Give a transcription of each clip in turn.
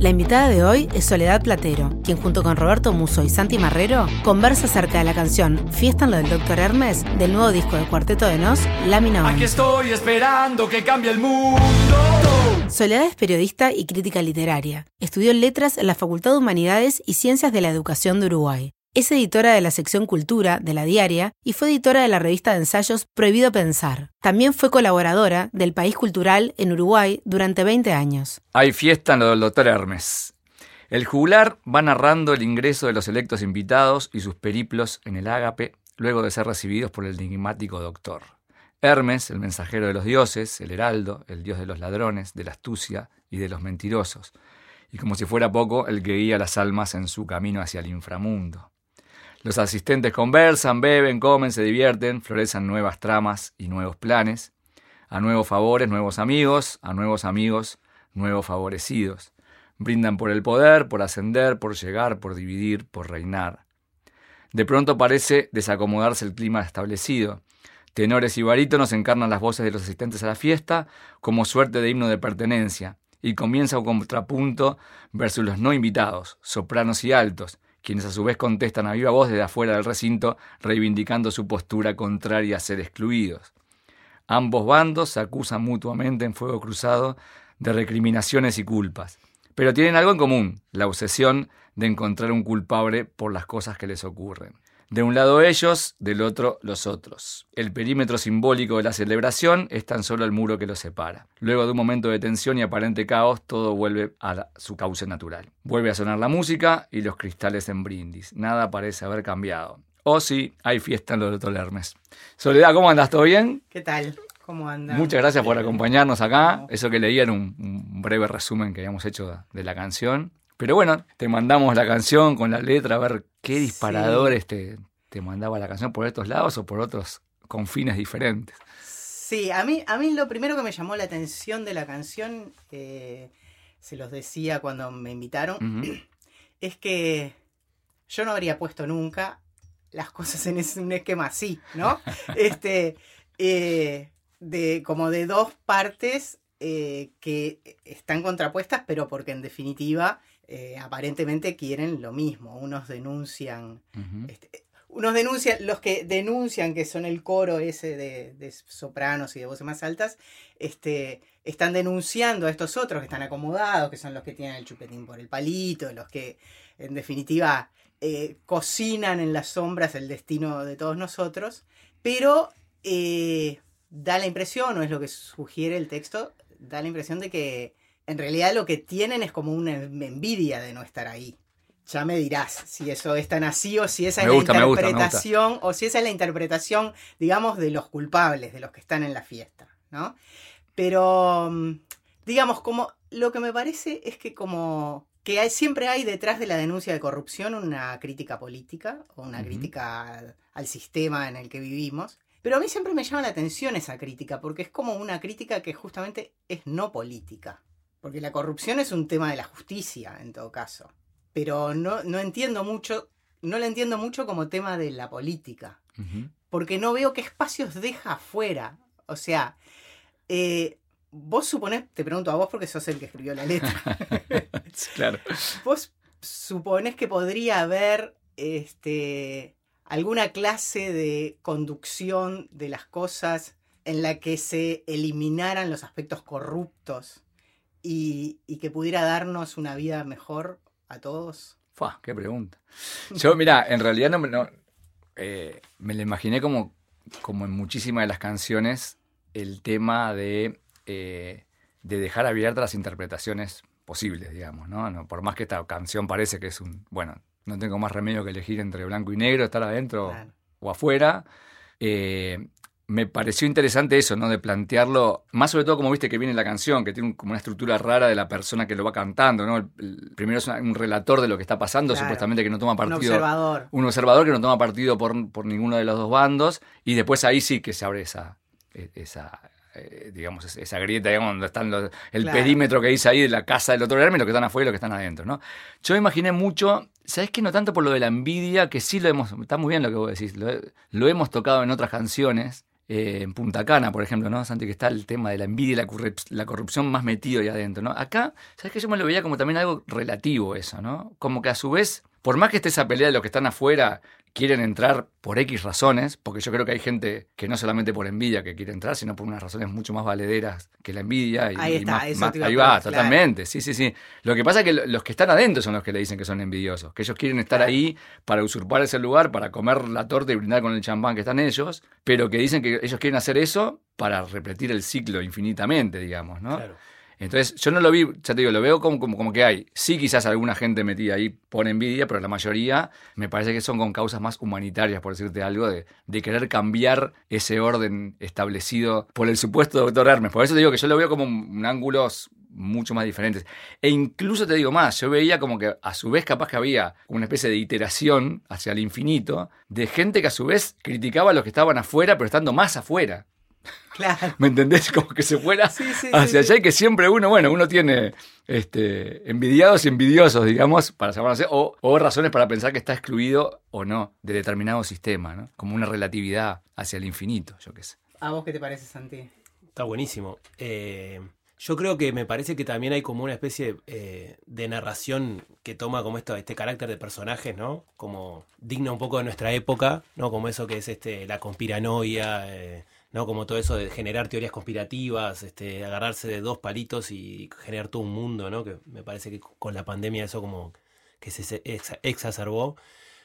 La invitada de hoy es Soledad Platero, quien junto con Roberto Muso y Santi Marrero conversa acerca de la canción Fiesta en lo del Dr. Hermes del nuevo disco de Cuarteto de Nos, Lámina Aquí estoy esperando que cambie el mundo. Soledad es periodista y crítica literaria. Estudió letras en la Facultad de Humanidades y Ciencias de la Educación de Uruguay. Es editora de la sección Cultura de la Diaria y fue editora de la revista de ensayos Prohibido Pensar. También fue colaboradora del País Cultural en Uruguay durante 20 años. Hay fiesta en lo del doctor Hermes. El juglar va narrando el ingreso de los electos invitados y sus periplos en el ágape luego de ser recibidos por el enigmático doctor. Hermes, el mensajero de los dioses, el heraldo, el dios de los ladrones, de la astucia y de los mentirosos, y como si fuera poco, el que guía las almas en su camino hacia el inframundo. Los asistentes conversan, beben, comen, se divierten, florecen nuevas tramas y nuevos planes, a nuevos favores, nuevos amigos, a nuevos amigos, nuevos favorecidos. Brindan por el poder, por ascender, por llegar, por dividir, por reinar. De pronto parece desacomodarse el clima establecido. Tenores y barítonos encarnan las voces de los asistentes a la fiesta como suerte de himno de pertenencia, y comienza un contrapunto versus los no invitados, sopranos y altos, quienes a su vez contestan a viva voz desde afuera del recinto, reivindicando su postura contraria a ser excluidos. Ambos bandos se acusan mutuamente en fuego cruzado de recriminaciones y culpas, pero tienen algo en común, la obsesión de encontrar un culpable por las cosas que les ocurren. De un lado ellos, del otro los otros. El perímetro simbólico de la celebración es tan solo el muro que los separa. Luego de un momento de tensión y aparente caos, todo vuelve a su cauce natural. Vuelve a sonar la música y los cristales en brindis. Nada parece haber cambiado. O sí, hay fiesta en los de Hermes. Soledad, ¿cómo andas? ¿Todo bien? ¿Qué tal? ¿Cómo andas? Muchas gracias por acompañarnos acá. Eso que leía era un, un breve resumen que habíamos hecho de la canción. Pero bueno, te mandamos la canción con la letra a ver qué disparadores te, te mandaba la canción por estos lados o por otros confines diferentes. Sí, a mí, a mí lo primero que me llamó la atención de la canción, eh, se los decía cuando me invitaron, es que yo no habría puesto nunca las cosas en un esquema así, ¿no? este, eh, de, como de dos partes eh, que están contrapuestas, pero porque en definitiva eh, aparentemente quieren lo mismo. Unos denuncian. este, unos denuncian, los que denuncian que son el coro ese de, sopranos y de voces más altas, este, están denunciando a estos otros que están acomodados, que son los que tienen el chupetín por el palito, los que en definitiva eh, cocinan en las sombras el destino de todos nosotros, pero eh, da la impresión, o es lo que sugiere el texto, da la impresión de que en realidad lo que tienen es como una envidia de no estar ahí. Ya me dirás si eso es tan así o si esa es la interpretación o si esa es la interpretación, digamos, de los culpables, de los que están en la fiesta, ¿no? Pero, mm, digamos, como lo que me parece es que como que hay, siempre hay detrás de la denuncia de corrupción una crítica política o una crítica al sistema en el que vivimos. Pero a mí siempre me llama la atención esa crítica, porque es como una crítica que justamente es no política. Porque la corrupción es un tema de la justicia, en todo caso. Pero no, no entiendo mucho, no la entiendo mucho como tema de la política. Porque no veo qué espacios deja afuera. O sea, eh, vos suponés, te pregunto a vos porque sos el que escribió la letra. claro. Vos suponés que podría haber este, alguna clase de conducción de las cosas en la que se eliminaran los aspectos corruptos y, que pudiera darnos una vida mejor a todos? Fua, qué pregunta. Yo, mira, en realidad no, eh, me lo imaginé como, como en muchísimas de las canciones el tema de, eh, de dejar abiertas las interpretaciones posibles, digamos, ¿no? Por más que esta canción parece que es un, bueno, no tengo más remedio que elegir entre blanco y negro, estar adentro o afuera. Eh, me pareció interesante eso, ¿no? De plantearlo, más sobre todo como viste que viene la canción, que tiene como una estructura rara de la persona que lo va cantando, ¿no? primero es un relator de lo que está pasando, supuestamente que no toma partido. Un observador. Un observador que no toma partido por, por ninguno de los dos bandos, y después ahí sí que se abre esa, e, esa eh, digamos, esa grieta, digamos, donde están los, el perímetro que dice ahí de la casa del otro Hermes, los que están afuera y los que están adentro, ¿no? Yo imaginé mucho, ¿sabes qué? No tanto por lo de la envidia, que sí lo hemos, está muy bien lo que vos decís, lo hemos tocado en otras canciones, eh, en Punta Cana, por ejemplo, ¿no? Santi, que está el tema de la envidia y la, la corrupción más metido ahí adentro, ¿no? Acá, ¿sabes que Yo me lo veía como también algo relativo eso, ¿no? Como que a su vez, por más que esté esa pelea de los que están afuera quieren entrar por X razones, porque yo creo que hay gente que no solamente por envidia que quiere entrar, sino por unas razones mucho más valederas que la envidia. Y, ahí está, ahí va, totalmente. Sí, sí, sí. Lo que pasa es que los que están adentro son los que le dicen que son envidiosos, que ellos quieren estar ahí para usurpar ese lugar, para comer la torta y brindar con el champán que están ellos, pero que dicen que ellos quieren hacer eso para repetir el ciclo infinitamente, digamos, ¿no? Claro. Entonces, yo no lo vi, ya te digo, lo veo como, como, que hay. Sí, quizás alguna gente metida ahí por envidia, pero la mayoría me parece que son con causas más humanitarias, por decirte algo, de, de querer cambiar ese orden establecido por el supuesto doctor Hermes. Por eso te digo que yo lo veo como un, ángulos mucho más diferentes. E incluso te digo más, yo veía como que a su vez capaz que había una especie de iteración hacia el infinito de gente que a su vez criticaba a los que estaban afuera, pero estando más afuera. Claro. ¿Me entendés? Como que se fuera hacia allá y que siempre uno, bueno, uno tiene este, envidiados y envidiosos, digamos, para llamarlo o, o razones para pensar que está excluido o no de determinado sistema, ¿no? Como una relatividad hacia el infinito, yo qué sé. ¿A vos qué te parece, Santi? Está buenísimo. Eh, yo creo que me parece que también hay como una especie eh, de narración que toma como esto, este carácter de personajes, ¿no? Como digna un poco de nuestra época, ¿no? Como eso que es este, la conspiranoia, eh, ¿no? Como todo eso de generar teorías conspirativas, este, agarrarse de dos palitos y generar todo un mundo, ¿no? Que me parece que con la pandemia eso como que se exacerbó.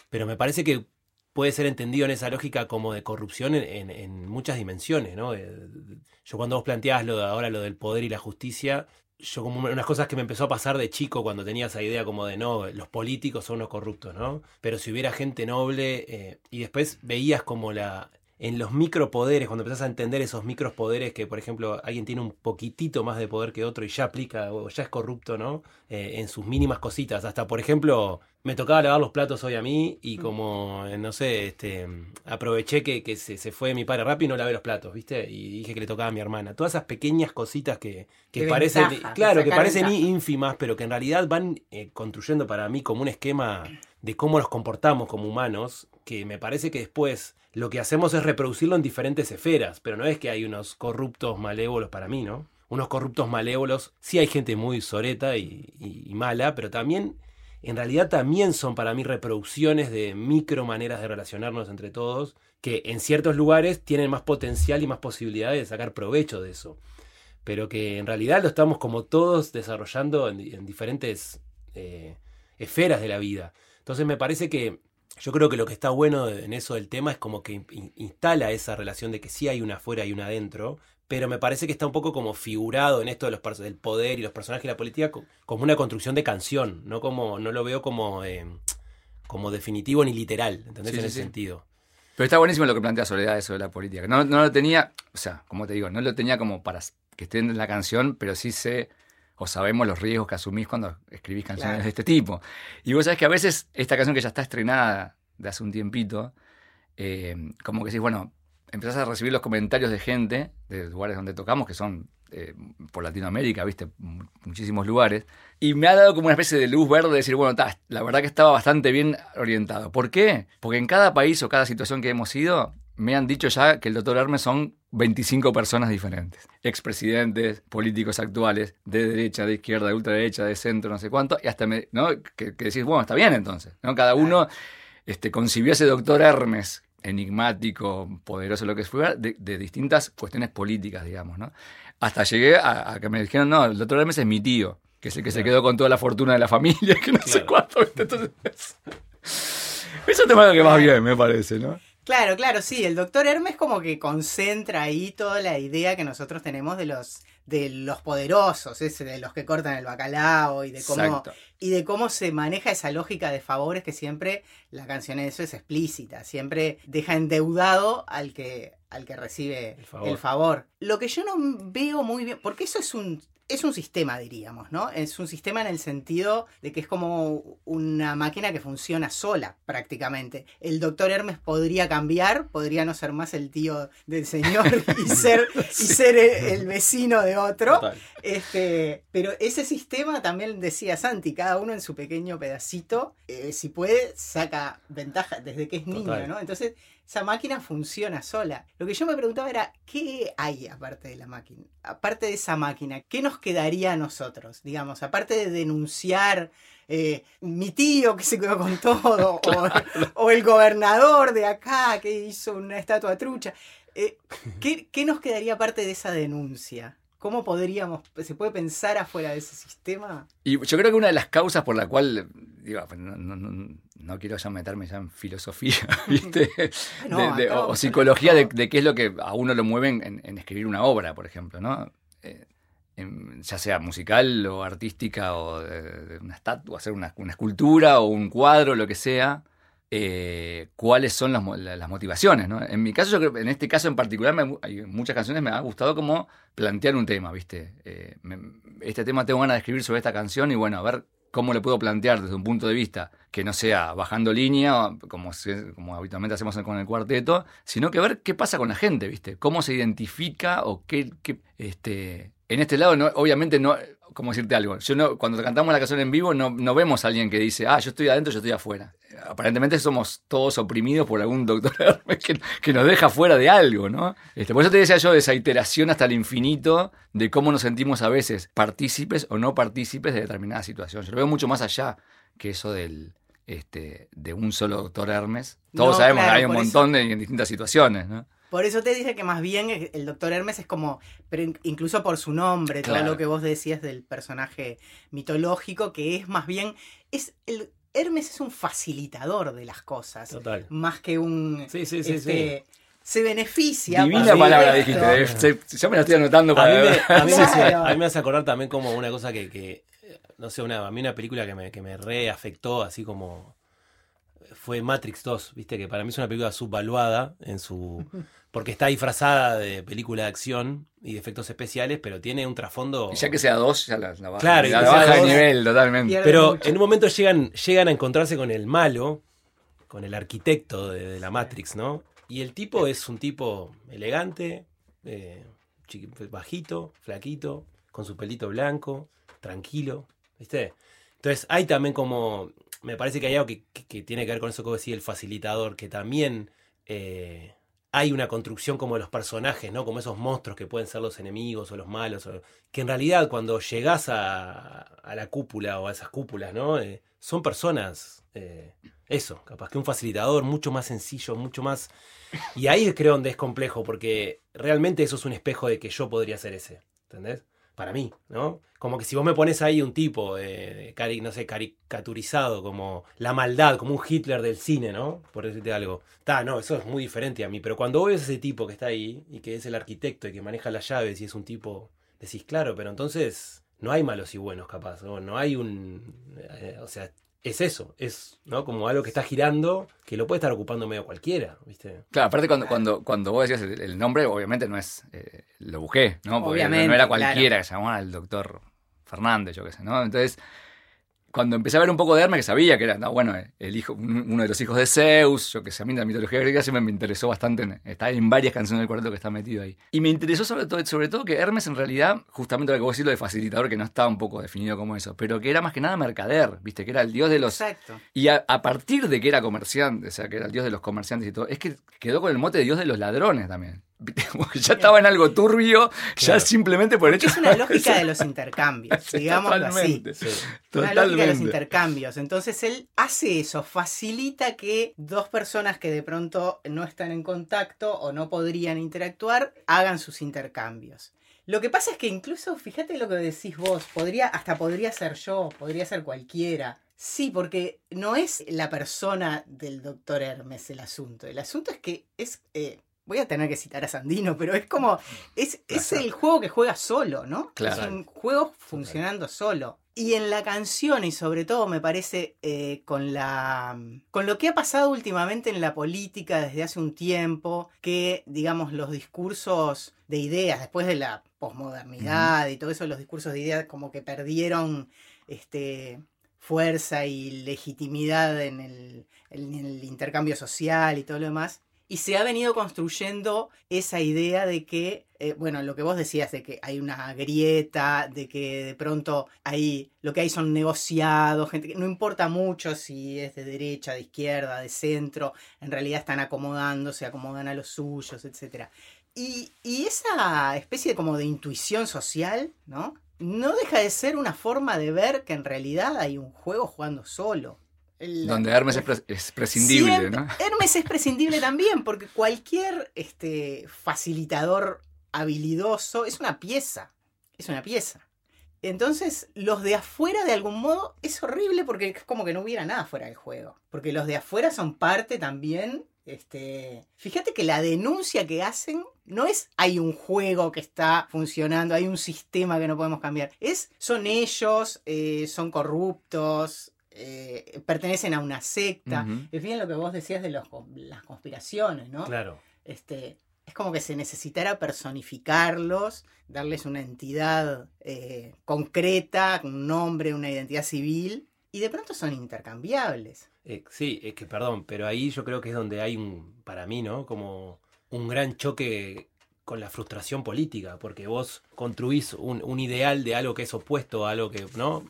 Pero me parece que puede ser entendido en esa lógica como de corrupción en, muchas dimensiones, ¿no? Yo cuando vos planteabas lo de ahora lo del poder y la justicia, yo como unas cosas que me empezó a pasar de chico cuando tenía esa idea como de no, los políticos son los corruptos, ¿no? Pero si hubiera gente noble eh, y después veías como la en los micropoderes, cuando empezás a entender esos micropoderes que, por ejemplo, alguien tiene un poquitito más de poder que otro y ya aplica o ya es corrupto, ¿no? Eh, en sus mínimas cositas. Hasta, por ejemplo, me tocaba lavar los platos hoy a mí y mm. como, eh, no sé, este, aproveché que, se, fue mi padre rápido y no lavé los platos, ¿viste? Y dije que le tocaba a mi hermana. Todas esas pequeñas cositas que, que parecen, claro, que parecen ínfimas, pero que en realidad van eh, construyendo para mí como un esquema de cómo nos comportamos como humanos, que me parece que después lo que hacemos es reproducirlo en diferentes esferas, pero no es que hay unos corruptos malévolos para mí, ¿no? Unos corruptos malévolos, sí hay gente muy soreta y, mala, pero también, en realidad también son para mí reproducciones de micro maneras de relacionarnos entre todos, que en ciertos lugares tienen más potencial y más posibilidades de sacar provecho de eso, pero que en realidad lo estamos como todos desarrollando en, diferentes eh, esferas de la vida. Entonces me parece que yo creo que lo que está bueno en eso del tema es como que instala esa relación de que sí hay una afuera y una adentro, pero me parece que está un poco como figurado en esto de los del poder y los personajes de la política como una construcción de canción, no como no lo veo como eh, como definitivo ni literal, ¿entendés? en ese sentido. Pero está buenísimo lo que plantea Soledad eso de la política. No, no lo tenía, o sea, como te digo, no lo tenía como para que esté en la canción, pero sí sé o sabemos los riesgos que asumís cuando escribís canciones de este tipo. Y vos sabés que a veces esta canción que ya está estrenada de hace un tiempito, eh, como que decís, bueno, empezás a recibir los comentarios de gente de lugares donde tocamos, que son eh, por Latinoamérica, viste, muchísimos lugares, y me ha dado como una especie de luz verde de decir, bueno, la verdad que estaba bastante bien orientado. ¿Por qué? Porque en cada país o cada situación que hemos ido, me han dicho ya que el doctor Hermes son 25 personas diferentes. Expresidentes, políticos actuales, de derecha, de izquierda, de ultraderecha, de centro, no sé cuánto, y hasta me, ¿no? que, decís, bueno, está bien entonces. ¿no? Cada uno este, concibió ese doctor Hermes enigmático, poderoso, lo que fuera, de, distintas cuestiones políticas, digamos, ¿no? Hasta llegué a, que me dijeron, no, el doctor Hermes es mi tío, que es el que se quedó con toda la fortuna de la familia, que no sé cuánto, Entonces, eso te va que más bien, me parece, ¿no? Claro, claro, sí. El doctor Hermes como que concentra ahí toda la idea que nosotros tenemos de los de los poderosos, ese, de los que cortan el bacalao y de cómo y de cómo se maneja esa lógica de favores que siempre la canción de eso es explícita, siempre deja endeudado al que al que recibe el favor. Lo que yo no veo muy bien, porque eso es un es un sistema, diríamos, ¿no? Es un sistema en el sentido de que es como una máquina que funciona sola, prácticamente. El doctor Hermes podría cambiar, podría no ser más el tío del señor y ser, y ser el, vecino de otro. Este, pero ese sistema también decía Santi, cada uno en su pequeño pedacito, eh, si puede, saca ventaja desde que es niño, ¿no? Entonces, esa máquina funciona sola. Lo que yo me preguntaba era, ¿qué hay aparte de la máquina? Aparte de esa máquina, ¿qué nos quedaría a nosotros? Digamos, aparte de denunciar eh, mi tío que se quedó con todo, o, el gobernador de acá que hizo una estatua trucha. Eh, ¿qué, ¿Qué nos quedaría aparte de esa denuncia? ¿Cómo podríamos, se puede pensar afuera de ese sistema? Y yo creo que una de las causas por la cual, digo, pues, no, quiero ya meterme ya en filosofía, ¿viste? o, psicología de, qué es lo que a uno lo mueve en, escribir una obra, por ejemplo, ¿no? Eh, ya sea musical o artística o de, una estatua, hacer una, una, escultura o un cuadro, lo que sea. Eh, cuáles son las, motivaciones. ¿no? En mi caso, yo creo, en este caso en particular, hay muchas canciones me ha gustado como plantear un tema, ¿viste? Eh, este tema tengo ganas de escribir sobre esta canción y bueno, a ver cómo le puedo plantear desde un punto de vista que no sea bajando línea, como, como habitualmente hacemos con el cuarteto, sino que ver qué pasa con la gente, ¿viste? Cómo se identifica o qué, este, en este lado, no, obviamente no, ¿cómo decirte algo? Yo no, cuando cantamos la canción en vivo no, no vemos a alguien que dice, ah, yo estoy adentro, yo estoy afuera aparentemente somos todos oprimidos por algún doctor que, que nos deja fuera de algo, ¿no? Este, por eso te decía yo de esa iteración hasta el infinito de cómo nos sentimos a veces partícipes o no partícipes de determinada situación. Yo lo veo mucho más allá que eso del, este, de un solo doctor Hermes. Todos sabemos que hay un montón de en distintas situaciones, ¿no? Por eso te dije que más bien el doctor Hermes es como, pero incluso por su nombre, todo lo que vos decías del personaje mitológico, que es más bien, es el, Hermes es un facilitador de las cosas. Total. Más que un. Sí, sí, sí. Este, se beneficia. Divina palabra dijiste. yo me la estoy anotando para. A mí, me, a, mí me, hace acordar también como una cosa que. no sé, una, a mí una película que me, que me reafectó, así como. Fue Matrix 2, viste, que para mí es una película subvaluada en su porque está disfrazada de película de acción y de efectos especiales, pero tiene un trasfondo. Y ya que sea dos, ya la, baja, claro, la baja de nivel totalmente. Pero en un momento llegan, llegan a encontrarse con el malo, con el arquitecto de, la Matrix, ¿no? Y el tipo es un tipo elegante, eh, bajito, flaquito, con su pelito blanco, tranquilo, ¿viste? Entonces hay también como. Me parece que hay algo que, tiene que ver con eso que decía el facilitador, que también. Eh, hay una construcción como de los personajes, ¿no? Como esos monstruos que pueden ser los enemigos o los malos. Que en realidad cuando llegás a, la cúpula o a esas cúpulas, ¿no? Eh, son personas, eh, eso, capaz que un facilitador mucho más sencillo, mucho más... Y ahí creo donde es complejo, porque realmente eso es un espejo de que yo podría ser ese, ¿entendés? Para mí, ¿no? Como que si vos me pones ahí un tipo, eh, no sé, caricaturizado, como la maldad, como un Hitler del cine, ¿no? Por decirte algo. Está, no, eso es muy diferente a mí. Pero cuando ves a ese tipo que está ahí y que es el arquitecto y que maneja las llaves y es un tipo, decís, claro, pero entonces no hay malos y buenos, capaz. No, no hay un. Eh, o sea, es eso, es ¿no? como algo que está girando, que lo puede estar ocupando medio cualquiera, ¿viste? Claro, aparte cuando, cuando, cuando vos decías el, nombre, obviamente no es, eh, lo busqué, ¿no? Porque obviamente, no, era cualquiera que se llamaba el doctor Fernández, yo qué sé, ¿no? Entonces, cuando empecé a ver un poco de Hermes, que sabía que era, bueno, el hijo, uno de los hijos de Zeus, yo que sé, a mí la mitología griega siempre me interesó bastante, está en varias canciones del cuarteto que está metido ahí. Y me interesó sobre todo, sobre todo que Hermes en realidad, justamente lo que vos decís, lo de facilitador, que no estaba un poco definido como eso, pero que era más que nada mercader, viste, que era el dios de los... Exacto. Y a, partir de que era comerciante, o sea, que era el dios de los comerciantes y todo, es que quedó con el mote de dios de los ladrones también. ya estaba en algo turbio, ya simplemente por el hecho Es una lógica de los intercambios, digamos así. Una lógica de los intercambios. Entonces él hace eso, facilita que dos personas que de pronto no están en contacto o no podrían interactuar hagan sus intercambios. Lo que pasa es que incluso, fíjate lo que decís vos, podría, hasta podría ser yo, podría ser cualquiera. Sí, porque no es la persona del doctor Hermes el asunto. El asunto es que es eh, voy a tener que citar a Sandino, pero es como, es, es el juego que juega solo, ¿no? Claro. Es un juego funcionando solo. Y en la canción, y sobre todo me parece eh, con la. con lo que ha pasado últimamente en la política desde hace un tiempo, que digamos los discursos de ideas, después de la posmodernidad y todo eso, los discursos de ideas como que perdieron este fuerza y legitimidad en el, en el intercambio social y todo lo demás Y se ha venido construyendo esa idea de que, eh, bueno, lo que vos decías, de que hay una grieta, de que de pronto hay, lo que hay son negociados, gente que no importa mucho si es de derecha, de izquierda, de centro, en realidad están acomodándose, acomodan a los suyos, etc. Y, y esa especie como de intuición social, ¿no? No deja de ser una forma de ver que en realidad hay un juego jugando solo. Donde Hermes es, pre- es prescindible, Siempre- ¿no? Hermes es prescindible también, porque cualquier este, facilitador habilidoso es una pieza. Es una pieza. Entonces, los de afuera, de algún modo, es horrible porque es como que no hubiera nada fuera del juego. Porque los de afuera son parte también. Este. Fíjate que la denuncia que hacen no es hay un juego que está funcionando, hay un sistema que no podemos cambiar. Es son ellos, eh, son corruptos, eh, pertenecen a una secta. Ujú. Es bien lo que vos decías de los, las conspiraciones, ¿no? Claro. Este, es como que se necesitara personificarlos, darles una entidad eh, concreta, un nombre, una identidad civil, y de pronto son intercambiables. Eh, sí, es que perdón, pero ahí yo creo que es donde hay un, para mí, ¿no? Como un gran choque con la frustración política, porque vos construís un, un ideal de algo que es opuesto a algo que, ¿no?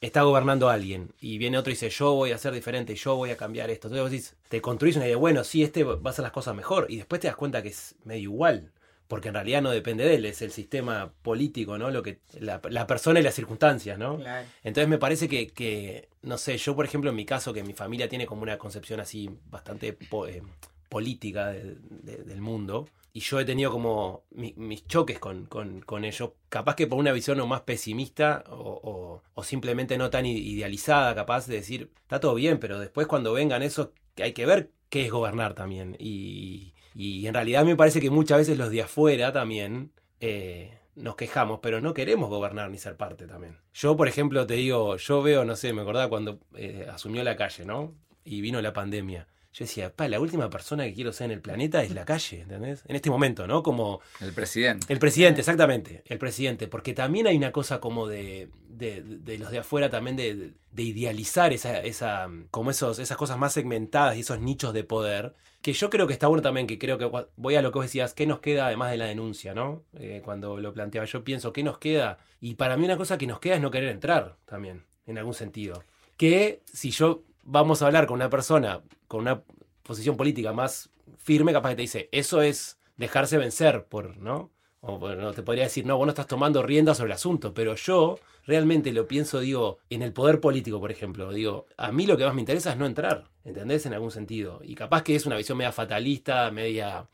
Está gobernando alguien y viene otro y dice, yo voy a ser diferente, yo voy a cambiar esto. Entonces vos decís, te construís una idea, bueno, sí, este va a hacer las cosas mejor y después te das cuenta que es medio igual. Porque en realidad no depende de él, es el sistema político, ¿no? Lo que, la, la persona y las circunstancias, ¿no? Claro. Entonces me parece que, que, no sé, yo por ejemplo en mi caso, que mi familia tiene como una concepción así bastante po- eh, política de- de- del mundo, y yo he tenido como mi- mis choques con, con, con capaz que por una visión o más pesimista o, o- simplemente no tan idealizada, capaz de decir, está todo bien, pero después cuando vengan eso, que hay que ver qué es gobernar también. Y, y en realidad me parece que muchas veces los de afuera también... eh, nos quejamos, pero no queremos gobernar ni ser parte también. Yo, por ejemplo, te digo, yo veo, no sé, me acordaba cuando eh, asumió la calle, ¿no? Y vino la pandemia. Yo decía, pa, la última persona que quiero ser en el planeta es la calle, ¿entendés? En este momento, ¿no? Como El presidente. el presidente, exactamente, el presidente, porque también hay una cosa como de, de, de los de afuera también de, de idealizar esa, esa, como esos, esas cosas más segmentadas y esos nichos de poder, que yo creo que está bueno también, que creo que voy a lo que vos decías, ¿qué nos queda además de la denuncia, no? Eh, cuando lo planteaba, yo pienso, ¿qué nos queda? Y para mí una cosa que nos queda es no querer entrar también, en algún sentido. Que si yo vamos a hablar con una persona con una posición política más firme, capaz que te dice, eso es dejarse vencer por, ¿no? O bueno, te podría decir, no, vos no estás tomando rienda sobre el asunto, pero yo realmente lo pienso, digo, en el poder político, por ejemplo, digo, a mí lo que más me interesa es no entrar, ¿entendés? En algún sentido. Y capaz que es una visión media fatalista, media...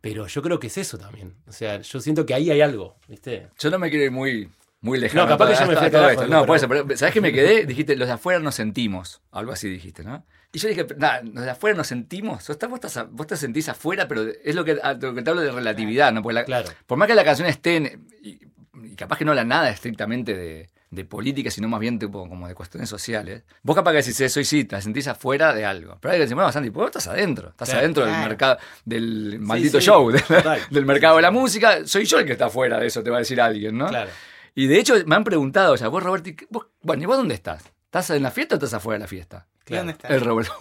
Pero yo creo que es eso también. O sea, yo siento que ahí hay algo, ¿viste? Yo no me quiero muy, muy lejano. No, capaz que yo me fui a todo esto. No, pero- por eso. pero, ¿Sabés que me quedé? Dijiste, los de afuera nos sentimos. Algo así dijiste, ¿no? Y yo dije, nada, los de afuera nos sentimos. Vos, estás- vos, te sentís afuera, pero es lo que, a- lo que te hablo de relatividad, ¿no? Porque la- Claro. por más que la canción esté en- y, y capaz que no habla nada estrictamente de, de política, sino más bien tipo, como de cuestiones sociales. Vos capaz que decís eso y sí, te sentís afuera de algo. Pero hay que decir, bueno, Santi, vos estás adentro. Estás Claro. adentro del mercado, del maldito sí, show, del, total. del mercado de la música. Soy yo el que está afuera de eso, te va a decir alguien, ¿no? Claro. Y de hecho me han preguntado, o sea, vos, Roberto, vos, bueno, ¿y vos dónde estás? ¿Estás en la fiesta o estás afuera de la fiesta? ¿Y dónde está? El Roberto.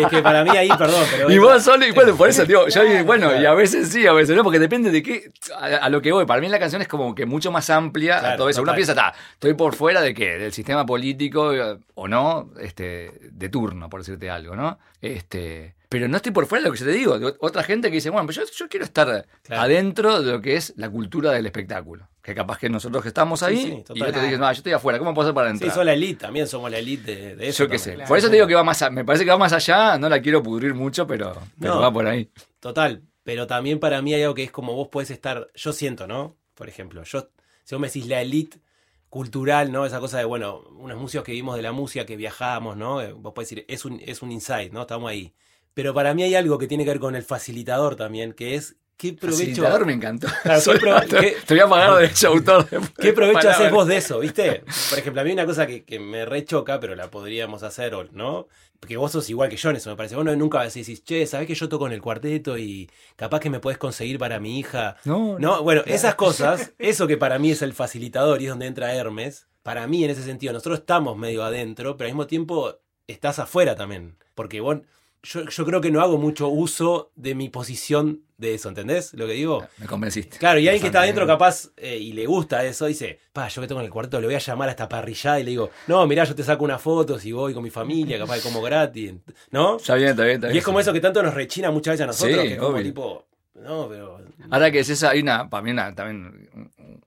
Es que para mí ahí, perdón, pero... Y vos solo, y bueno, por eso, digo, yo digo, Claro, bueno, claro. y a veces sí, a veces no, porque depende de qué, a, a lo que voy. Para mí la canción es como que mucho más amplia a Claro, todo eso. Una total. piensa, está, estoy por fuera de qué, del sistema político eh, o no, este, de turno, por decirte algo, ¿no? Este, pero no estoy por fuera de lo que yo te digo. Otra gente que dice, bueno, pero yo, yo quiero estar Claro. adentro de lo que es la cultura del espectáculo. Que capaz que nosotros que estamos Sí, ahí, sí, y total. yo te digo, no, yo estoy afuera, ¿cómo puedo hacer para Sí, entrar? son la elite, también somos la elite de, de eso. Yo qué sé. Claro. Por eso te digo que va más a- me parece que va más allá, no la quiero pudrir mucho, pero, pero No. va por ahí. Total, pero también para mí hay algo que es como vos podés estar, yo siento, ¿no? Por ejemplo, yo, si vos me decís la elite cultural, ¿no? Esa cosa de, bueno, unos músicos que vimos de la música, que viajamos, ¿no? Eh, Vos podés decir, es un, es un insight, ¿no? Estamos ahí. Pero para mí hay algo que tiene que ver con el facilitador también, que es qué provecho... Me encantó. Claro, Soy- ¿qué pro- te, qué- te voy a pagar derecho de autor. ¿Qué provecho haces vos de eso, viste? Por ejemplo, a mí una cosa que, que me rechoca, pero la podríamos hacer, ¿no? Porque vos sos igual que yo en eso, me parece. Vos no- nunca decís, che, ¿sabés que yo toco en el cuarteto y capaz que me podés conseguir para mi hija? No, No, bueno, esas cosas, eso que para mí es el facilitador y es donde entra Hermes, para mí en ese sentido, nosotros estamos medio adentro, pero al mismo tiempo estás afuera también. Porque vos yo, yo creo que no hago mucho uso de mi posición de eso, ¿entendés? Lo que digo. Me convenciste. Claro, y alguien que está adentro capaz eh, y le gusta eso, dice, pa, yo que tengo en el cuarto, le voy a llamar a esta parrillada y le digo, no, mirá, yo te saco una foto si voy con mi familia, capaz de como gratis, ¿no? Está bien, está bien, está bien. Y es como eso que tanto nos rechina muchas veces a nosotros, Sí, que es como obvio. tipo, no, pero... Ahora que es esa, hay una, para mí una, también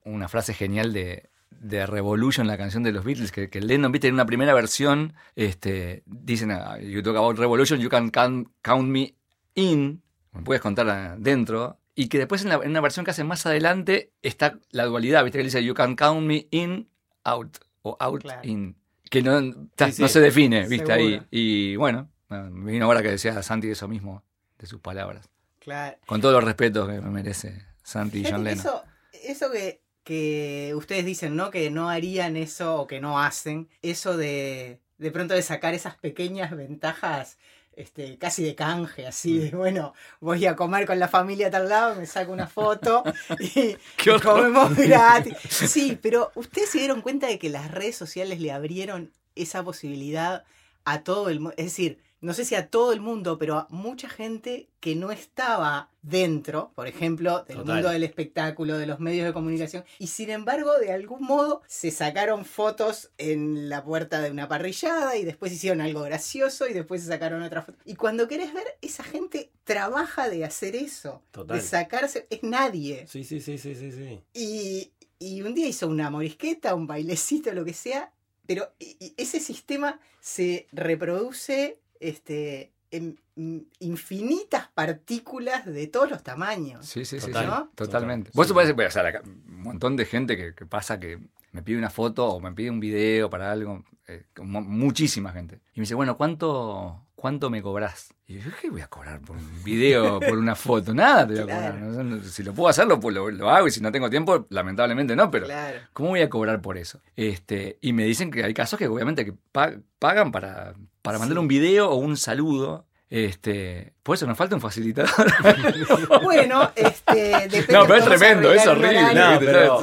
una frase genial de, de Revolution, la canción de los Beatles, que, que Lennon, viste, en una primera versión, este, dicen, you talk about Revolution, you can count, count me in, puedes contar adentro, y que después en, la- en una versión que hacen más adelante está la dualidad, viste, que él dice, you can count me in, out, o out, Claro. in, que no, ta, Sí, sí. no se define, viste, ahí, y bueno, me vino ahora que decía Santi eso mismo, de sus palabras. Claro. Con todos los respetos que me merece Santi y John Lennon. Eso, eso que, que ustedes dicen, ¿no? Que no harían eso o que no hacen. Eso de de pronto de sacar esas pequeñas ventajas este, casi de canje, así Mm. de, bueno, voy a comer con la familia a tal lado, me saco una foto y, y comemos gratis. Sí, pero ustedes se dieron cuenta de que las redes sociales le abrieron esa posibilidad a todo el mundo, es decir, no sé si a todo el mundo, pero a mucha gente que no estaba dentro, por ejemplo, del Total. mundo del espectáculo, de los medios de comunicación, y sin embargo, de algún modo, se sacaron fotos en la puerta de una parrillada y después hicieron algo gracioso y después se sacaron otra foto. Y cuando querés ver, esa gente trabaja de hacer eso, Total. de sacarse, es nadie. Sí, sí, sí, sí, sí, sí. Y, y un día hizo una morisqueta, un bailecito, lo que sea, pero ese sistema se reproduce este, en mm, infinitas partículas de todos los tamaños. Sí, sí, sí, Total, sí, ¿no? totalmente. total. Vos Sí. suponés, o sea, acá, un montón de gente que, que pasa que me pide una foto o me pide un video para algo, eh, muchísima gente. Y me dice, bueno, ¿cuánto, cuánto me cobrás? Y yo, ¿qué voy a cobrar por un video, por una foto? Nada te voy a cobrar. No Si lo puedo hacerlo, pues lo, lo hago y si no tengo tiempo, lamentablemente no, pero Claro. ¿cómo voy a cobrar por eso? Este, y me dicen que hay casos que obviamente que pa- pagan para, para mandar Sí. un video o un saludo. Este, por eso nos falta un facilitador. Bueno, este, depende No, pero es tremendo, es horrible. No, pero-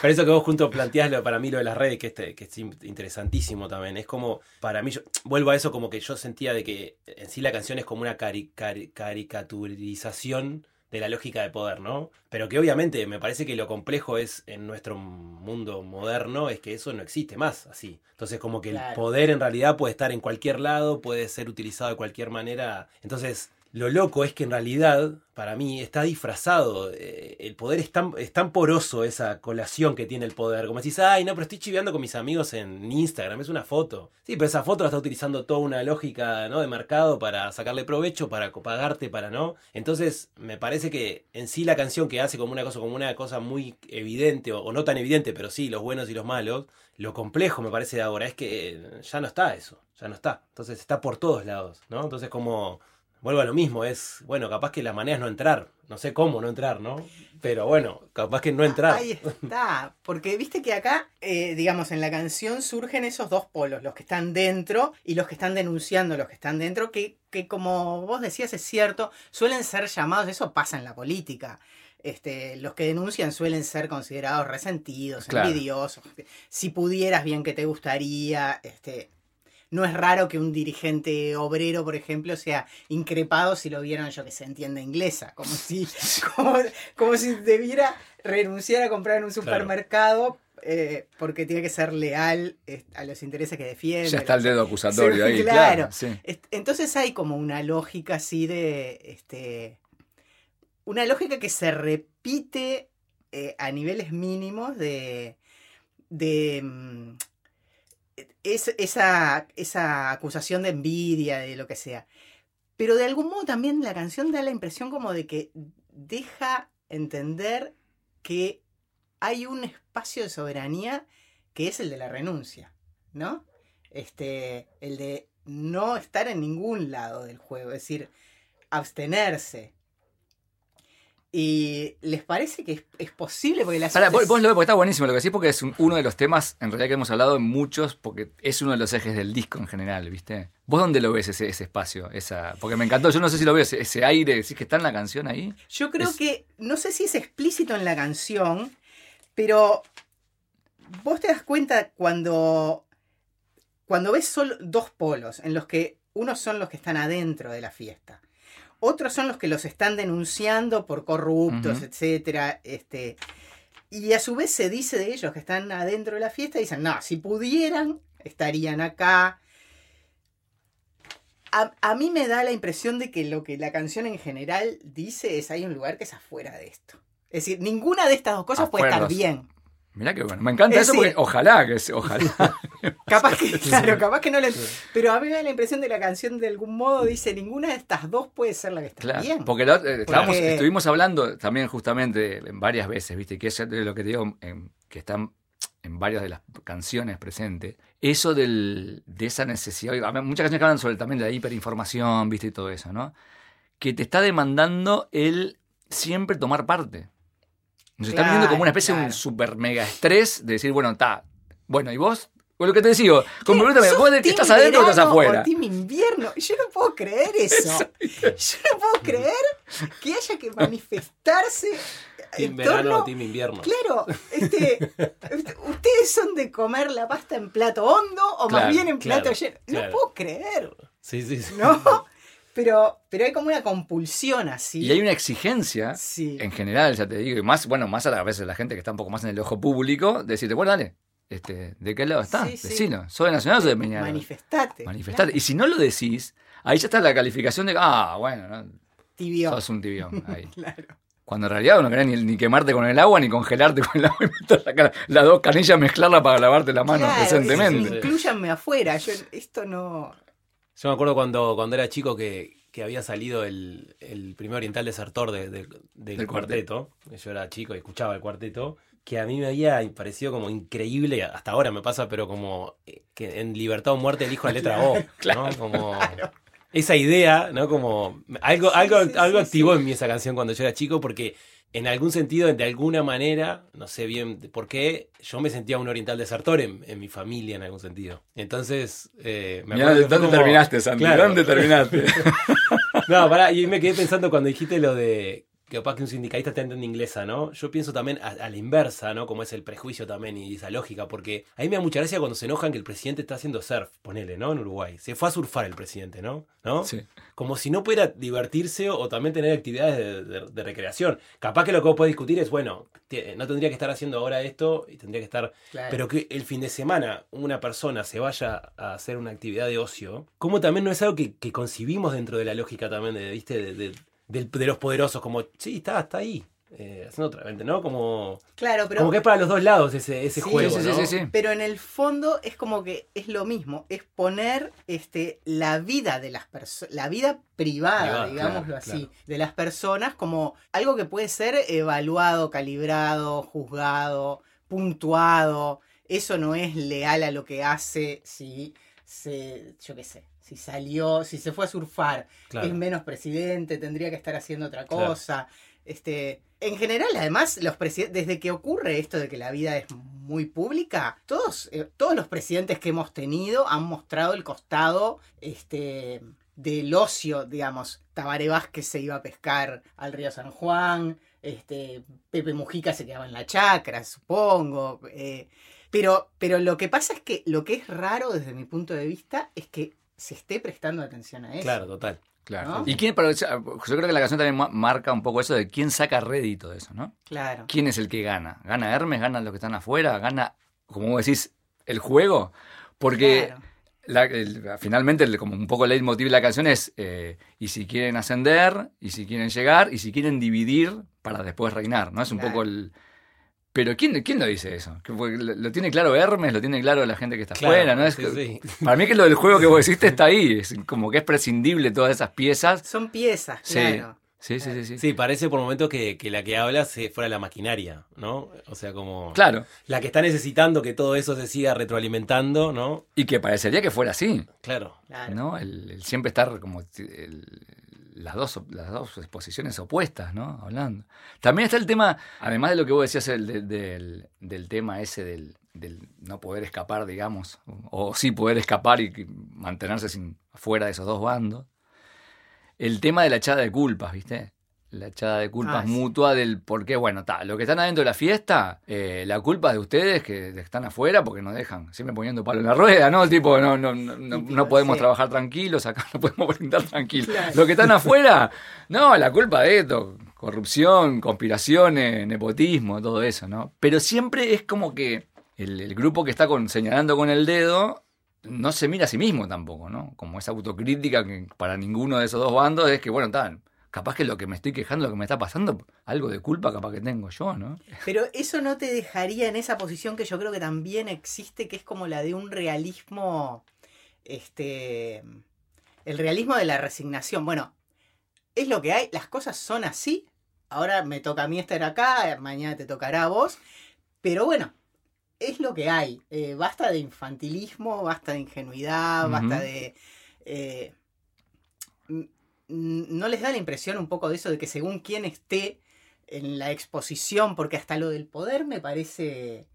Por eso que vos junto planteás lo, para mí lo de las redes, que, este, que es in- interesantísimo también. Es como, para mí, yo, vuelvo a eso como que yo sentía de que en sí la canción es como una cari- cari- caricaturización de la lógica de poder, ¿no? Pero que obviamente me parece que lo complejo es en nuestro mundo moderno es que eso no existe más así. Entonces como que el poder en realidad puede estar en cualquier lado, puede ser utilizado de cualquier manera. Entonces lo loco es que en realidad, para mí, está disfrazado. Eh, el poder es tan, es tan poroso, esa colación que tiene el poder. Como decís, ay, no, pero estoy chiveando con mis amigos en Instagram, es una foto. Sí, pero esa foto la está utilizando toda una lógica ¿no? de mercado para sacarle provecho, para pagarte, para no. Entonces, me parece que en sí la canción que hace como una cosa, como una cosa muy evidente, o, no tan evidente, pero sí, los buenos y los malos, lo complejo me parece ahora es que ya no está eso, ya no está. Entonces está por todos lados, ¿no? Entonces como vuelvo a lo mismo, es, bueno, capaz que la manera es no entrar, no sé cómo no entrar, ¿no? Pero bueno, capaz que no entrar. Ahí está, porque viste que acá, eh, digamos, en la canción surgen esos dos polos, los que están dentro y los que están denunciando, los que están dentro, que, que como vos decías es cierto, suelen ser llamados, eso pasa en la política. Este, los que denuncian suelen ser considerados resentidos, Claro. envidiosos. Si pudieras bien que te gustaría, este, no es raro que un dirigente obrero, por ejemplo, sea increpado si lo vieron, yo que sé, en tienda inglesa, como si, como, como si debiera renunciar a comprar en un supermercado eh, porque tiene que ser leal eh, a los intereses que defiende. Ya está el dedo acusatorio Sí, ahí, claro. claro. sí. Entonces hay como una lógica así de. Este, una lógica que se repite eh, a niveles mínimos de. de. Es- esa, esa acusación de envidia, de lo que sea. Pero de algún modo también la canción da la impresión como de que deja entender que hay un espacio de soberanía que es el de la renuncia, ¿no? Este, el de no estar en ningún lado del juego, es decir, abstenerse. ¿Y les parece que es, es posible? Porque la suerte vos, vos lo ves porque está buenísimo lo que decís porque es un- uno de los temas en realidad que hemos hablado en muchos porque es uno de los ejes del disco en general, ¿viste? ¿Vos dónde lo ves ese, ese espacio? Esa, porque me encantó, yo no sé si lo veo, ese, ese aire, decís que está en la canción ahí. Yo creo Es- que, no sé si es explícito en la canción, pero vos te das cuenta cuando, cuando ves solo dos polos, en los que unos son los que están adentro de la fiesta. Otros son los que los están denunciando por corruptos, etcétera. Este, y a su vez se dice de ellos que están adentro de la fiesta y dicen, no, si pudieran, estarían acá. A, a mí me da la impresión de que lo que la canción en general dice es hay un lugar que es afuera de esto. Es decir, ninguna de estas dos cosas puede estar bien. Mirá que bueno. Me encanta Es eso porque ojalá que ojalá. Capaz que, claro, capaz que no le... Pero a mí me da la impresión de la canción de algún modo dice ninguna de estas dos puede ser la que está Claro, bien. porque eh, estábamos- Porque- estuvimos hablando también justamente en varias veces, ¿viste? Que es lo que te digo, en- que están en varias de las canciones presentes. Eso del, de esa necesidad, muchas canciones que hablan sobre también de la hiperinformación, ¿viste? Y todo eso, ¿no? Que te está demandando el siempre tomar parte. Nos están viendo como una especie de un Claro, super mega estrés de decir, bueno, está, bueno, ¿y vos? Bueno, lo que te digo, complementame, ¿Sos vos de que team estás adentro o estás afuera. O team invierno. Yo no puedo creer eso. Yo no puedo creer que haya que manifestarse Team en verano, torno- team invierno. Claro, este, ustedes son de comer la pasta en plato hondo o más Claro, bien en claro, plato lleno. No claro. puedo creer, Sí, sí, sí. ¿no? Pero, pero hay como una compulsión así. Y hay una exigencia Sí. en general, ya te digo, y más, bueno, más a la veces la gente que está un poco más en el ojo público, decirte, bueno, dale, este, ¿de qué lado estás? Sí, sí. Decilo, ¿soy de Nacional o soy de Peñarol? Manifestate. Manifestate. Y si no lo decís, ahí ya está la calificación de, ah, bueno, no, Tibio. sos un tibión ahí. Claro. Cuando en realidad no querés ni, ni quemarte con el agua, ni congelarte con el agua y meter la cara- las dos canillas, mezclarla para lavarte la mano Claro, decentemente. sí, Incluyanme afuera. Yo, esto no. Yo me acuerdo cuando, cuando era chico que, que había salido el, el primer oriental desertor de- de- del, Del cuarteto. Yo era chico y escuchaba el cuarteto. Que a mí me había parecido como increíble, hasta ahora me pasa, pero como eh, que en Libertad o Muerte elijo la letra O. ¿no? Como esa idea, ¿no? Como algo, algo, sí, algo sí, activó en mí esa canción cuando yo era chico porque en algún sentido, de alguna manera, no sé bien por qué, yo me sentía un oriental desertor en, en mi familia en algún sentido. Entonces, eh, me Mirá, ¿dónde como- terminaste? Claro. ¿Dónde terminaste? No, pará, y me quedé pensando cuando dijiste lo de que capaz que un sindicalista está en inglesa, ¿no? Yo pienso también a, a la inversa, ¿no? Como es el prejuicio también y esa lógica, porque a mí me da mucha gracia cuando se enojan que el presidente está haciendo surf, ponele, ¿no? En Uruguay. Se fue a surfar el presidente, ¿no? ¿No? Sí. Como si no pudiera divertirse o también tener actividades de, de- de recreación. Capaz que lo que vos podés discutir es, bueno, te- no tendría que estar haciendo ahora esto y tendría que estar Claro. pero que el fin de semana una persona se vaya a hacer una actividad de ocio, como también no es algo que, que concibimos dentro de la lógica también de, ¿viste? de, de los poderosos, como, sí, está, está ahí, eh, haciendo otra vez, ¿no? Como, Claro, pero. como que es para los dos lados ese, ese Sí, juego, sí, ¿no? sí, sí. Pero en el fondo es como que es lo mismo, es poner este, la vida de las personas, la vida privada, Privada, digámoslo claro, así, claro. de las personas como algo que puede ser evaluado, calibrado, juzgado, puntuado. Eso no es leal a lo que hace si se, yo qué sé, si salió, si se fue a surfar, Claro. es menos presidente, tendría que estar haciendo otra cosa. Este, en general, además, los desde que ocurre esto de que la vida es muy pública, todos, eh, todos los presidentes que hemos tenido han mostrado el costado este, del ocio, digamos. Tabaré Vázquez se iba a pescar al río San Juan, este, Pepe Mujica se quedaba en la chacra, supongo. eh, pero, pero lo que pasa es que lo que es raro desde mi punto de vista es que se esté prestando atención a eso. Claro, total. Claro. ¿No? Y quién, pero yo creo que la canción también ma- marca un poco eso de quién saca rédito de eso, ¿no? Claro. ¿Quién es el que gana? ¿Gana Hermes? ¿Gana los que están afuera? ¿Gana, como vos decís, el juego? Porque Claro. la- el- finalmente, el- como un poco el leitmotiv de la canción es, eh, y si quieren ascender, y si quieren llegar, y si quieren dividir para después reinar, ¿no? Es un Claro. poco el... Pero ¿quién, ¿quién lo dice eso? ¿Lo lo tiene claro Hermes? ¿Lo tiene claro la gente que está Claro, afuera? ¿no? Es sí, que- sí. Para mí que lo del juego que vos hiciste está ahí, es como que es prescindible todas esas piezas. Son piezas, Sí. claro. Sí, sí, sí. sí. Sí, parece por momentos que, que la que habla fuera la maquinaria, ¿no? O sea, como Claro. la que está necesitando que todo eso se siga retroalimentando, ¿no? Y que parecería que fuera así, Claro. claro. ¿no? El, el siempre estar como el- las, dos, las dos posiciones opuestas, ¿no? Hablando. También está el tema, además de lo que vos decías el de- del, del tema ese del, del no poder escapar, digamos, o sí poder escapar y mantenerse sin, fuera de esos dos bandos. El tema de la echada de culpas, ¿viste? La echada de culpas Ah, sí. mutua del por qué, bueno, está, lo que están adentro de la fiesta, eh, la culpa es de ustedes que están afuera porque nos dejan siempre poniendo palo en la rueda, ¿no? Tipo, no, no, no, no, no podemos sí. trabajar tranquilos, acá no podemos brindar tranquilos. Claro. Los que están afuera, no, la culpa de esto, corrupción, conspiraciones, nepotismo, todo eso, ¿no? Pero siempre es como que el, el grupo que está con, señalando con el dedo no se mira a sí mismo tampoco, ¿no? Como esa autocrítica que para ninguno de esos dos bandos es que, bueno, tal, capaz que lo que me estoy quejando, lo que me está pasando, algo de culpa capaz que tengo yo, ¿no? Pero eso no te dejaría en esa posición que yo creo que también existe, que es como la de un realismo, este, el realismo de la resignación. Bueno, es lo que hay, las cosas son así. Ahora me toca a mí estar acá, mañana te tocará a vos. Pero bueno, es lo que hay. Eh, basta de infantilismo, basta de ingenuidad, basta de... eh, ¿No les da la impresión un poco de eso de que según quién esté en la exposición, porque hasta lo del poder me parece